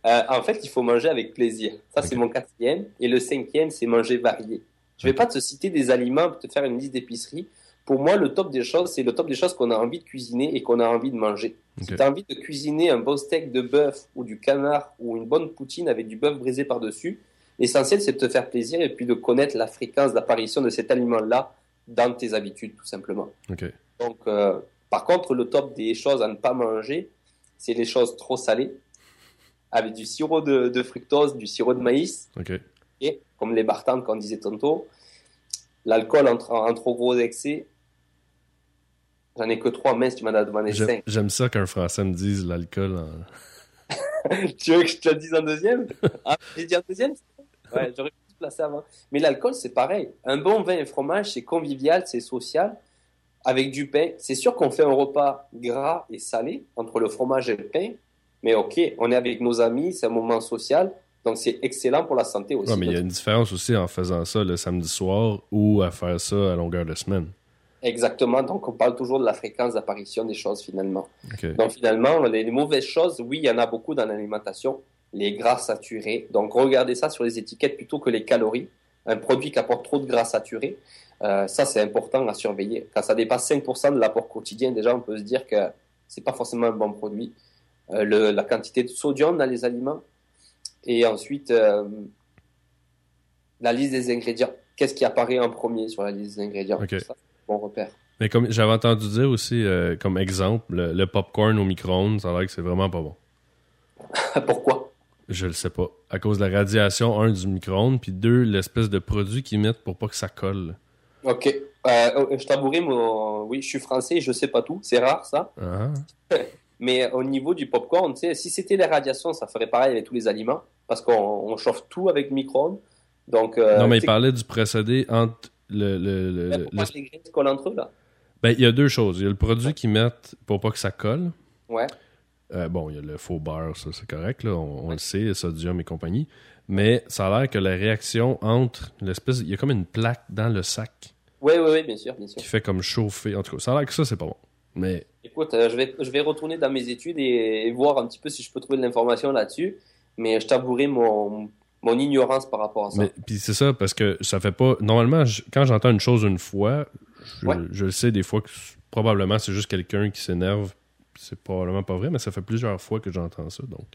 Speaker 2: Euh, en fait, il faut manger avec plaisir. Ça, c'est mon quatrième. Et le cinquième, c'est manger varié. Je vais pas te citer des aliments pour te faire une liste d'épicerie. Pour moi, le top des choses, c'est le top des choses qu'on a envie de cuisiner et qu'on a envie de manger. Si tu as envie de cuisiner un bon steak de bœuf ou du canard ou une bonne poutine avec du bœuf brisé par-dessus, L'essentiel, c'est de te faire plaisir et puis de connaître la fréquence d'apparition de cet aliment-là dans tes habitudes, tout simplement.
Speaker 1: Donc,
Speaker 2: euh, Par contre, le top des choses à ne pas manger, c'est les choses trop salées, avec du sirop de, fructose, du sirop de maïs, et comme les bartanes qu'on disait tantôt, l'alcool en, en, trop gros excès. J'en ai que trois, mais tu m'en as demandé cinq.
Speaker 1: J'aime ça qu'un Français me dise l'alcool en...
Speaker 2: tu veux que je te le dise en deuxième? Ah, J'ai dit en deuxième? Ouais, j'aurais pu te placer avant. Mais l'alcool, c'est pareil. Un bon vin et fromage, c'est convivial, c'est social. Avec du pain, c'est sûr qu'on fait un repas gras et salé entre le fromage et le pain. Mais ok, on est avec nos amis, c'est un moment social. Donc, c'est excellent pour la santé aussi.
Speaker 1: Ouais, mais il y a une différence aussi en faisant ça le samedi soir ou à faire ça à longueur de semaine.
Speaker 2: Exactement. Donc, on parle toujours de la fréquence d'apparition des choses finalement. Donc, finalement, les, mauvaises choses, oui, il y en a beaucoup dans l'alimentation. Les gras saturés. Donc, regardez ça sur les étiquettes plutôt que les calories. Un produit qui apporte trop de gras saturés, euh, ça, c'est important à surveiller. Quand ça dépasse 5% de l'apport quotidien, déjà, on peut se dire que c'est pas forcément un bon produit. Euh, le, la quantité de sodium dans les aliments. Et ensuite, euh, la liste des ingrédients. Qu'est-ce qui apparaît en premier sur la liste des ingrédients? Bon repère.
Speaker 1: Mais comme j'avais entendu dire aussi, comme exemple, le, popcorn au micro-ondes, ça a l'air que c'est vraiment pas bon.
Speaker 2: Pourquoi?
Speaker 1: Je le sais pas. À cause de la radiation, un, du micro-ondes, puis deux, l'espèce de produit qu'ils mettent pour pas que ça colle.
Speaker 2: Ok. Euh, oh, je t'avouerai, mon... oui, je suis français, je sais pas tout. C'est rare, ça. Ah. Mais au niveau du popcorn, si c'était les radiations, ça ferait pareil avec tous les aliments, parce qu'on chauffe tout avec micro-ondes. Donc,
Speaker 1: euh, non, mais il parlait du procédé entre le, le, le,
Speaker 2: le... entre eux, là?
Speaker 1: Ben, il y a deux choses. Il y a le produit qu'ils mettent pour pas que ça colle.
Speaker 2: Ouais.
Speaker 1: Euh, bon, il y a le faux beurre, ça c'est correct, là, on, le sait, sodium et compagnie. Mais ça a l'air que la réaction entre l'espèce. Il y a comme une plaque dans le sac.
Speaker 2: Oui, oui, oui, bien sûr, bien sûr.
Speaker 1: Qui fait comme chauffer. En tout cas, ça a l'air que ça, c'est pas bon. Mais.
Speaker 2: Écoute, euh, je, vais, je vais retourner dans mes études et, voir un petit peu si je peux trouver de l'information là-dessus. Mais je t'avouerai mon, mon ignorance par rapport à ça.
Speaker 1: Puis c'est ça, parce que ça fait pas. Normalement, quand j'entends une chose une fois, je, le sais des fois que probablement c'est juste quelqu'un qui s'énerve. C'est probablement pas vrai, mais ça fait plusieurs fois que j'entends ça. donc.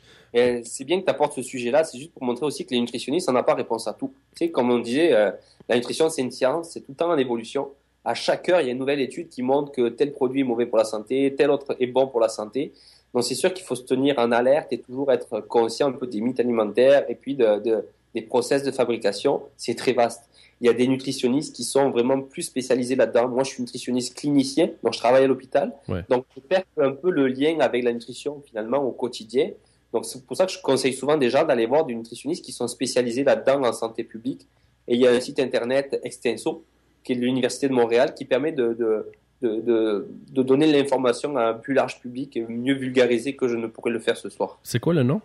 Speaker 2: C'est bien que tu apportes ce sujet-là. C'est juste pour montrer aussi que les nutritionnistes n'ont pas réponse à tout. Tu sais, comme on disait, euh, la nutrition, c'est une science, c'est tout le temps en évolution. À chaque heure, il y a une nouvelle étude qui montre que tel produit est mauvais pour la santé, tel autre est bon pour la santé. Donc c'est sûr qu'il faut se tenir en alerte et toujours être conscient un peu des mythes alimentaires et puis de, des process de fabrication. C'est très vaste. Il y a des nutritionnistes qui sont vraiment plus spécialisés là-dedans. Moi, je suis nutritionniste clinicien, donc je travaille à l'hôpital. Donc, je perds un peu le lien avec la nutrition finalement au quotidien. Donc, c'est pour ça que je conseille souvent déjà d'aller voir des nutritionnistes qui sont spécialisés là-dedans en santé publique. Et il y a un site internet Extenso, qui est de l'Université de Montréal, qui permet de, de, de, donner l'information à un plus large public et mieux vulgariser que je ne pourrais le faire ce soir.
Speaker 1: C'est quoi le nom?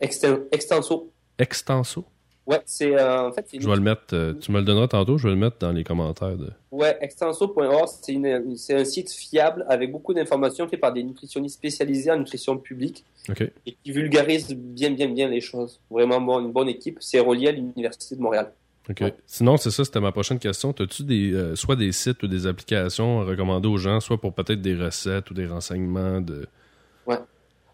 Speaker 2: Extenso.
Speaker 1: Extenso
Speaker 2: Ouais, c'est euh, en fait.
Speaker 1: Je vais le mettre, euh, tu me le donneras tantôt, je vais le mettre dans les commentaires. De...
Speaker 2: Ouais, extenso.org, c'est un site fiable avec beaucoup d'informations faites par des nutritionnistes spécialisés en nutrition publique et qui vulgarisent bien, bien, bien les choses. Vraiment bon, une bonne équipe. C'est relié à l'Université de Montréal.
Speaker 1: Sinon, c'est ça, c'était ma prochaine question. As-tu des, euh, soit des sites ou des applications à recommander aux gens, soit pour peut-être des recettes ou des renseignements de.
Speaker 2: Ouais.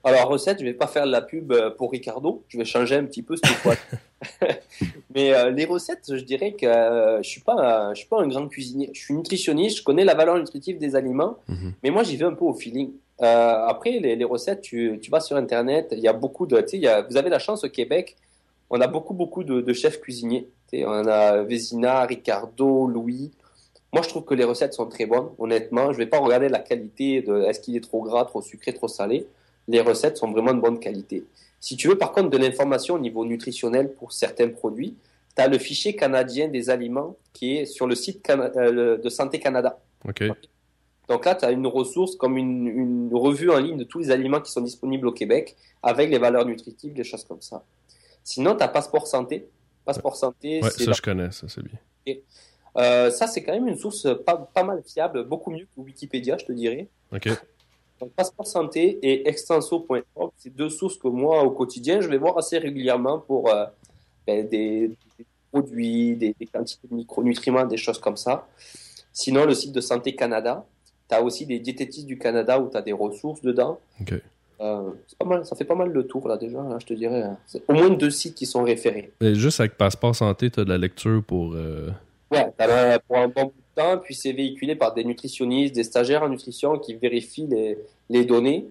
Speaker 2: Alors, recette, je vais pas faire de la pub pour Ricardo. Je vais changer un petit peu ce fois. Mais euh, les recettes, je dirais que je suis pas, je suis pas un grand cuisinier. Je suis nutritionniste, je connais la valeur nutritive des aliments, mhm. mais moi j'y vais un peu au feeling. après, les, recettes, tu, tu, vas sur Internet, il y a beaucoup de, tu sais, vous avez la chance au Québec, on a beaucoup, beaucoup de chefs cuisiniers on a Vézina, Ricardo, Louis. Moi, je trouve que les recettes sont très bonnes, honnêtement. Je vais pas regarder la qualité de est-ce qu'il est trop gras, trop sucré, trop salé. Les recettes sont vraiment de bonne qualité. Si tu veux, par contre, de l'information au niveau nutritionnel pour certains produits, tu as le fichier canadien des aliments qui est sur le site euh, de Santé Canada. Donc là, tu as une ressource comme une, une, revue en ligne de tous les aliments qui sont disponibles au Québec avec les valeurs nutritives, des choses comme ça. Sinon, tu as Passeport Santé Passeport santé.
Speaker 1: Ouais, ça, je connais, ça, c'est bien.
Speaker 2: Euh, ça, c'est quand même une source pas, pas, mal fiable, beaucoup mieux que Wikipédia, je te dirais.
Speaker 1: OK.
Speaker 2: Donc, Passeport Santé et extenso.org, c'est deux sources que moi, au quotidien, je vais voir assez régulièrement pour euh, ben, des, produits, des, quantités de micronutriments, des choses comme ça. Sinon, le site de Santé Canada, tu as aussi des diététistes du Canada où tu as des ressources dedans.
Speaker 1: OK.
Speaker 2: Euh, pas mal, ça fait pas mal de tours là déjà, je te dirais. Hein. Au moins deux sites qui sont référés.
Speaker 1: juste avec Passeport Santé, tu as de la lecture pour. Euh...
Speaker 2: Ouais, as, pour un bon puis c'est véhiculé par des nutritionnistes, des stagiaires en nutrition qui vérifient les, données.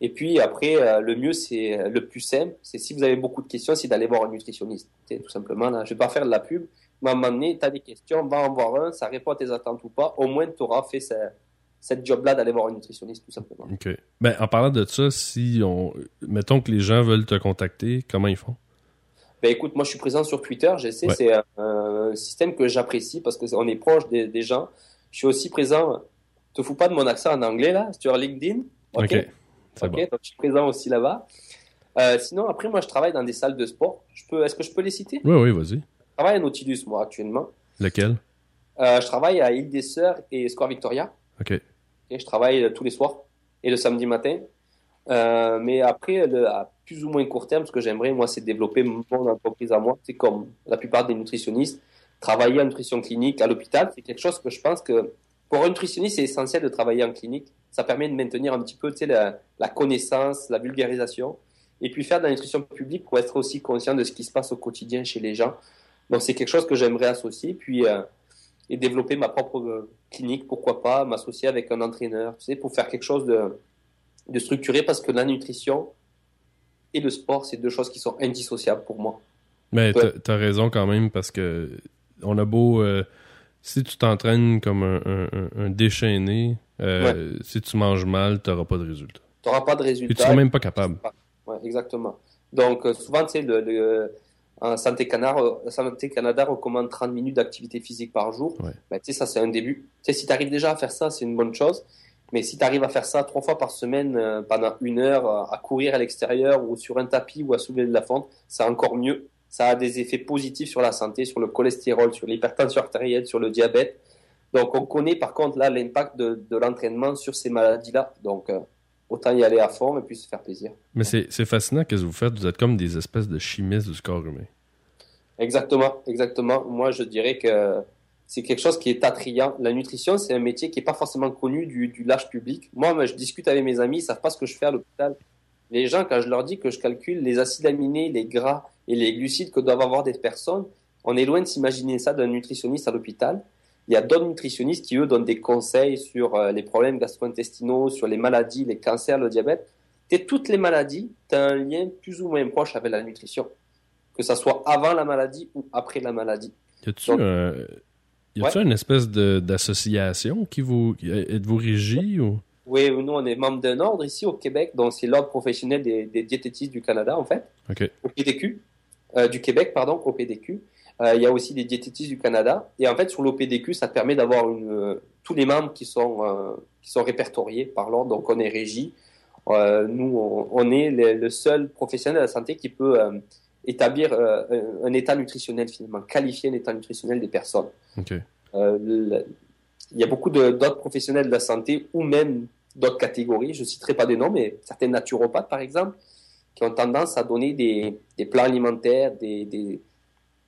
Speaker 2: Et puis après, euh, le mieux, c'est le plus simple, c'est si vous avez beaucoup de questions, c'est d'aller voir un nutritionniste. Tout simplement, je vais pas faire de la pub, mais à un moment donné, tu as des questions, va en voir un, ça répond à tes attentes ou pas, au moins tu auras fait cette job-là d'aller voir un nutritionniste, tout simplement.
Speaker 1: OK. Ben, en parlant de ça, si on, mettons que les gens veulent te contacter, comment ils font?
Speaker 2: Ben écoute, moi je suis présent sur Twitter, j'essaie, c'est un, système que j'apprécie parce qu'on est proche des, gens. Je suis aussi présent, te fous pas de mon accent en anglais là, sur LinkedIn.
Speaker 1: Ok. okay.
Speaker 2: donc je suis présent aussi là-bas. Euh, sinon, après, moi je travaille dans des salles de sport. Je peux, est-ce que je peux les citer?
Speaker 1: Oui, oui, vas-y.
Speaker 2: Je travaille à Nautilus, moi, actuellement.
Speaker 1: Lequel?
Speaker 2: Euh, Je travaille à Île des Sœurs et Square Victoria.
Speaker 1: Ok.
Speaker 2: je travaille euh, tous les soirs et le samedi matin. Euh, mais après, à plus ou moins court terme, ce que j'aimerais, moi, c'est développer mon entreprise à moi. C'est comme la plupart des nutritionnistes, travailler en nutrition clinique à l'hôpital, c'est quelque chose que je pense que pour un nutritionniste, c'est essentiel de travailler en clinique. Ça permet de maintenir un petit peu la, la connaissance, la vulgarisation, et puis faire de la nutrition publique pour être aussi conscient de ce qui se passe au quotidien chez les gens. Donc c'est quelque chose que j'aimerais associer, puis euh, et développer ma propre euh, clinique, pourquoi pas, m'associer avec un entraîneur, tu sais, pour faire quelque chose de de structurer parce que la nutrition et le sport, c'est deux choses qui sont indissociables pour moi.
Speaker 1: Mais tu as raison quand même parce que on a beau. Euh, si tu t'entraînes comme un, déchaîné, euh, si tu manges mal, tu n'auras pas de résultat.
Speaker 2: Tu n'auras pas de résultat.
Speaker 1: Et tu seras même pas capable.
Speaker 2: Ouais, exactement. Donc, euh, souvent, tu sais, le, Santé, Canada, Santé Canada recommande 30 minutes d'activité physique par jour. Ben, tu sais, ça, c'est un début. Tu sais, si tu arrives déjà à faire ça, c'est une bonne chose. Mais si tu arrives à faire ça trois fois par semaine euh, pendant une heure, euh, à courir à l'extérieur ou sur un tapis ou à soulever de la fente, c'est encore mieux. Ça a des effets positifs sur la santé, sur le cholestérol, sur l'hypertension artérielle, sur le diabète. Donc on connaît par contre là l'impact de, l'entraînement sur ces maladies-là. Donc euh, autant y aller à fond et puis se faire plaisir.
Speaker 1: Mais c'est fascinant ce que vous faites. Vous êtes comme des espèces de chimistes du corps humain.
Speaker 2: Exactement, exactement. Moi je dirais que c'est quelque chose qui est attrayant. La nutrition, c'est un métier qui n'est pas forcément connu du, du, large public. Moi, je discute avec mes amis, ils savent pas ce que je fais à l'hôpital. Les gens, quand je leur dis que je calcule les acides aminés, les gras et les glucides que doivent avoir des personnes, on est loin de s'imaginer ça d'un nutritionniste à l'hôpital. Il y a d'autres nutritionnistes qui, eux, donnent des conseils sur euh, les problèmes gastro-intestinaux, sur les maladies, les cancers, le diabète. Et toutes les maladies, tu as un lien plus ou moins proche avec la nutrition. Que ça soit avant la maladie ou après la maladie.
Speaker 1: Y y a-t-il une espèce d'association qui vous. Êtes-vous régi ou?
Speaker 2: Oui, nous, on est membre d'un ordre ici au Québec, donc c'est l'ordre professionnel des, diététistes du Canada, en fait. Au PDQ. Euh, du Québec, pardon, au PDQ. Euh, il y a aussi des diététistes du Canada. Et en fait, sur l'OPDQ, ça permet d'avoir euh, tous les membres qui sont, qui sont répertoriés par l'ordre. Donc, on est régi. nous, on, est le, seul professionnel de la santé qui peut établir euh, un état nutritionnel finalement, qualifier un état nutritionnel des personnes. Euh, il y a beaucoup d'autres professionnels de la santé ou même d'autres catégories, je ne citerai pas des noms, mais certains naturopathes par exemple, qui ont tendance à donner des, des plans alimentaires, des, des,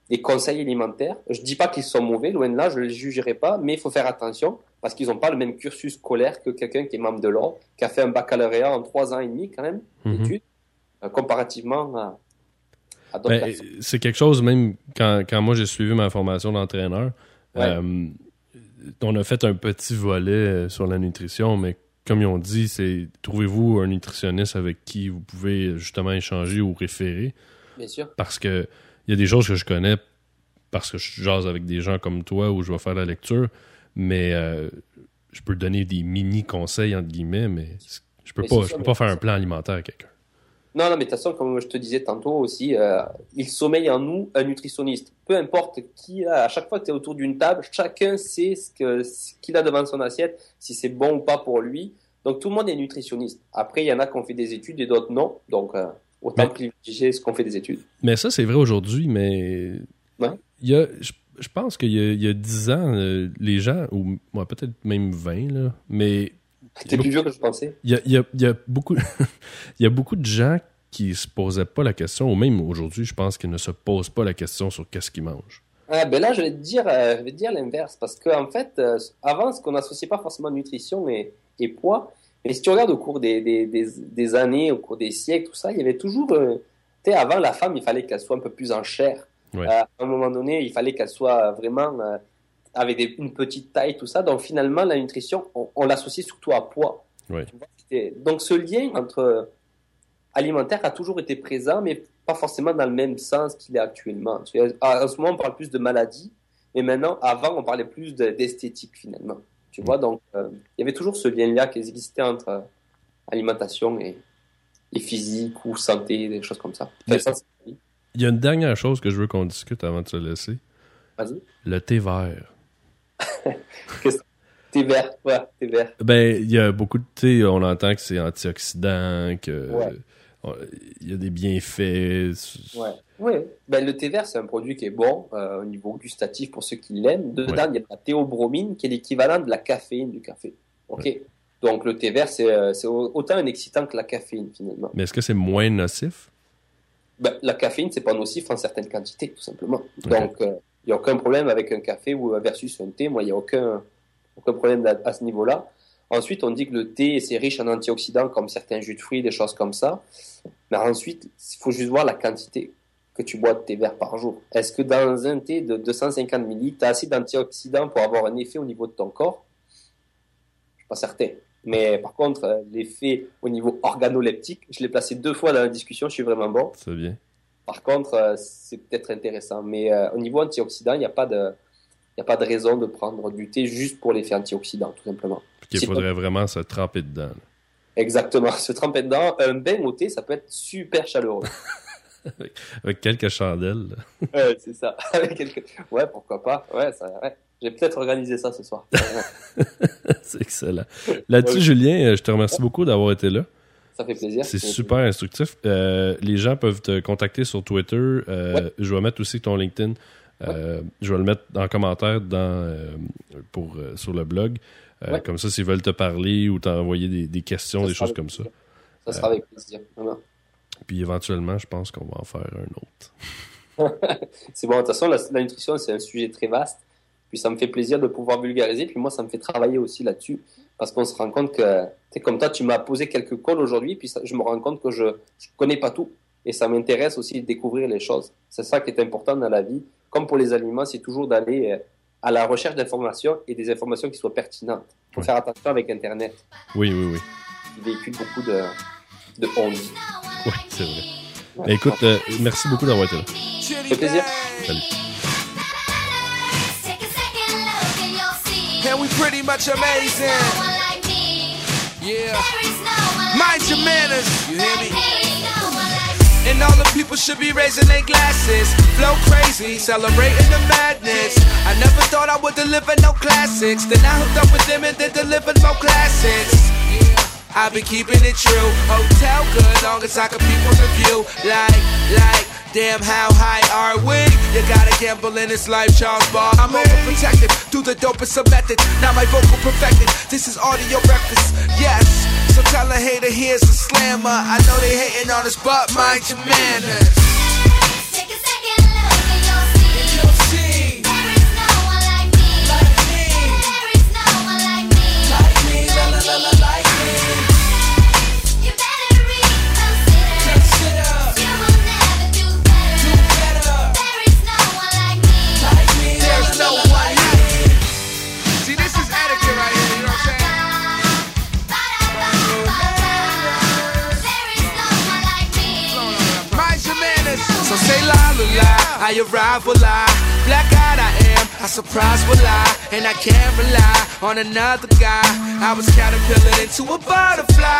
Speaker 2: des, conseils alimentaires. Je ne dis pas qu'ils sont mauvais, loin de là, je ne les jugerai pas, mais il faut faire attention parce qu'ils n'ont pas le même cursus scolaire que quelqu'un qui est membre de l'ordre, qui a fait un baccalauréat en trois ans et demi quand même, mhm. d'études, euh, comparativement à,
Speaker 1: ben, c'est quelque chose, même quand, quand moi j'ai suivi ma formation d'entraîneur, euh, on a fait un petit volet euh, sur la nutrition, mais comme ils ont dit, c'est trouvez-vous un nutritionniste avec qui vous pouvez justement échanger ou référer?
Speaker 2: Bien sûr.
Speaker 1: Parce que il y a des choses que je connais parce que je jase avec des gens comme toi où je vais faire la lecture, mais euh, je peux donner des mini conseils entre guillemets, mais je peux pas, je peux pas faire un plan alimentaire à quelqu'un.
Speaker 2: Non, non, mais de toute façon, comme je te disais tantôt aussi, euh, il sommeille en nous un nutritionniste. Peu importe qui, à chaque fois que tu es autour d'une table, chacun sait ce qu'il ce a devant son assiette, si c'est bon ou pas pour lui. Donc tout le monde est nutritionniste. Après, il y en a qui ont fait des études et d'autres non. Donc euh, autant privilégier ce qu'on fait des études.
Speaker 1: Mais ça, c'est vrai aujourd'hui, mais il y a, je, pense qu'il y, a 10 ans, euh, les gens, ou peut-être même 20, là, mais
Speaker 2: c'était plus vieux que je pensais.
Speaker 1: Il y a, y a, beaucoup, y a beaucoup de gens qui se posaient pas la question, ou même aujourd'hui, je pense qu'ils ne se posent pas la question sur qu'est-ce qu'ils mangent.
Speaker 2: Ah, ben là, je vais te dire, euh, je vais dire l'inverse, parce qu'en en fait, euh, avant, ce qu'on n'associait pas forcément nutrition et, et, poids, mais si tu regardes au cours des, des, des, années, au cours des siècles, tout ça, il y avait toujours, euh, tu sais, avant, la femme, il fallait qu'elle soit un peu plus en chair. à un moment donné, il fallait qu'elle soit vraiment avec des, une petite taille, tout ça. Donc finalement, la nutrition, on, on l'associe surtout à poids. Donc ce lien entre alimentaire a toujours été présent, mais pas forcément dans le même sens qu'il est actuellement. Tu vois, En ce moment, on parle plus de maladie, mais maintenant, avant, on parlait plus de- d'esthétique finalement. Tu vois, donc euh, il y avait toujours ce lien-là qui existait entre euh, alimentation et, et physique ou santé, des choses comme ça. Enfin,
Speaker 1: Il y a une dernière chose que je veux qu'on discute avant de se laisser.
Speaker 2: Vas-y.
Speaker 1: Le thé vert.
Speaker 2: Thé vert, ouais, thé vert.
Speaker 1: Ben, il y a beaucoup de thé, on entend que c'est antioxydant, que
Speaker 2: Ouais.
Speaker 1: il y a des bienfaits.
Speaker 2: Ouais. Ouais. Ben, le thé vert, c'est un produit qui est bon euh, au niveau gustatif pour ceux qui l'aiment. Dedans,
Speaker 1: Ouais.
Speaker 2: il y a de la théobromine qui est l'équivalent de la caféine du café. Ok? Donc le thé vert, c'est euh, autant un excitant que la caféine finalement.
Speaker 1: Mais est-ce que c'est moins nocif?
Speaker 2: Ben, la caféine, c'est pas nocif en certaines quantités, tout simplement. Donc euh, il n'y a aucun problème avec un café ou versus un thé. Moi, il n'y a aucun, aucun problème à, ce niveau-là. Ensuite, on dit que le thé, c'est riche en antioxydants comme certains jus de fruits, des choses comme ça. Mais ensuite, il faut juste voir la quantité que tu bois de thé vert par jour. Est-ce que dans un thé de 250 ml, tu as assez d'antioxydants pour avoir un effet au niveau de ton corps? Je suis pas certain. Mais par contre, euh, l'effet au niveau organoleptique, je l'ai placé deux fois dans la discussion, je suis vraiment bon.
Speaker 1: C'est bien.
Speaker 2: Par contre, euh, c'est peut-être intéressant. Mais euh, au niveau antioxydant, il n'y a pas de... Il n'y a pas de raison de prendre du thé juste pour l'effet antioxydant, tout simplement.
Speaker 1: Qu'il
Speaker 2: C'est
Speaker 1: faudrait vraiment se tremper dedans.
Speaker 2: Exactement. Se tremper dedans, un bain au thé, ça peut être super chaleureux.
Speaker 1: Avec quelques chandelles.
Speaker 2: Ouais, c'est ça. Avec quelques- Ouais, pourquoi pas. Ouais, ça, ouais. J'ai peut-être organisé ça ce soir.
Speaker 1: c'est excellent. Là-dessus,
Speaker 2: Ouais.
Speaker 1: Julien, euh, je te remercie beaucoup d'avoir été là.
Speaker 2: Ça fait plaisir.
Speaker 1: C'est super instructif. Euh, les gens peuvent te contacter sur Twitter. Euh,
Speaker 2: Ouais.
Speaker 1: Je vais mettre aussi ton LinkedIn. Euh, Je vais le mettre en commentaire dans, pour, sur le blog.
Speaker 2: Ouais.
Speaker 1: Comme ça, s'ils veulent te parler ou t'envoyer des, des questions,
Speaker 2: Ça
Speaker 1: des choses comme ça.
Speaker 2: plaisir. Ça sera avec plaisir.
Speaker 1: Puis éventuellement, je pense qu'on va en faire un autre.
Speaker 2: C'est bon. De toute façon, la, la nutrition, c'est un sujet très vaste. Puis ça me fait plaisir de pouvoir vulgariser. Puis moi, ça me fait travailler aussi là-dessus. Parce qu'on se rend compte que, tu sais, comme toi, tu m'as posé quelques calls aujourd'hui. Puis ça- je me rends compte que je ne connais pas tout. Et ça m'intéresse aussi de découvrir les choses. C'est ça qui est important dans la vie. Comme pour les aliments, c'est toujours d'aller euh, à la recherche d'informations et des informations qui soient pertinentes. Il faut
Speaker 1: Ouais.
Speaker 2: faire attention avec Internet.
Speaker 1: Oui, oui, oui.
Speaker 2: qui véhicule beaucoup de, de ondes.
Speaker 1: Oui, c'est vrai. Écoute, euh, merci beaucoup d'avoir été là.
Speaker 2: Ça fait plaisir.
Speaker 1: Salut.
Speaker 3: And we pretty much amazing. Yeah. Mind your manners. You hear me? And all the people should be raising their glasses. Flow crazy, celebrating the madness. I never thought I would deliver no classics. Then I hooked up with them and they delivered more classics. I've been keeping it true. Hotel good, long as I can peep from the view. Like, like, damn, how high are we? You gotta gamble in this life, Charles Bar. I'm overprotected, do the dopest of methods. Now my vocal perfected. This is audio breakfast, yes. So tell a hater here's a slammer. I know they hating on us, but mind your manners. I arrive will I. Black eyed I am, I surprise will I. And I can't rely on another guy. I was caterpillar into a butterfly.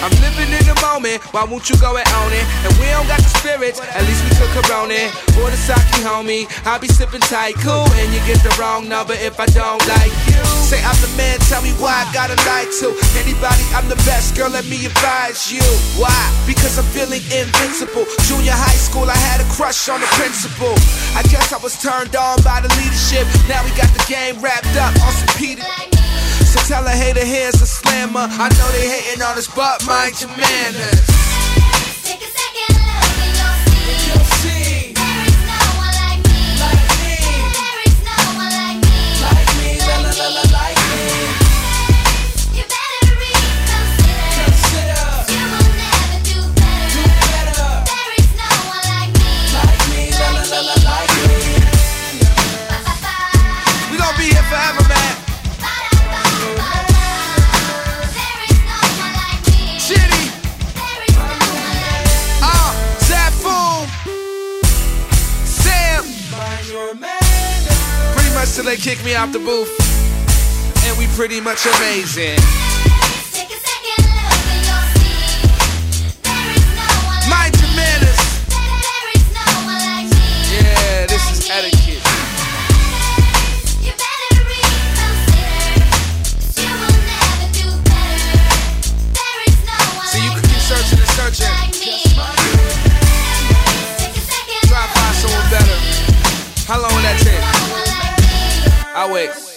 Speaker 3: I'm living in the moment, why won't you go and own it? And we don't got the spirits, at least we could corona it. Or the sake, homie. I'll be sipping tight, cool. And you get the wrong number if I don't like you. Say I'm the man, tell me why I gotta lie to. Anybody, I'm the best, girl, let me advise you. Why? Because I'm feeling invincible. Junior high school, I had a crush on the principal. I guess I was turned on by the leadership. Now we got the game wrapped up on some Peter. So tell a hater here's a slammer. I know they hating on us, but mind your manners.
Speaker 4: till they kick me off the booth. And we pretty much amazing. quick.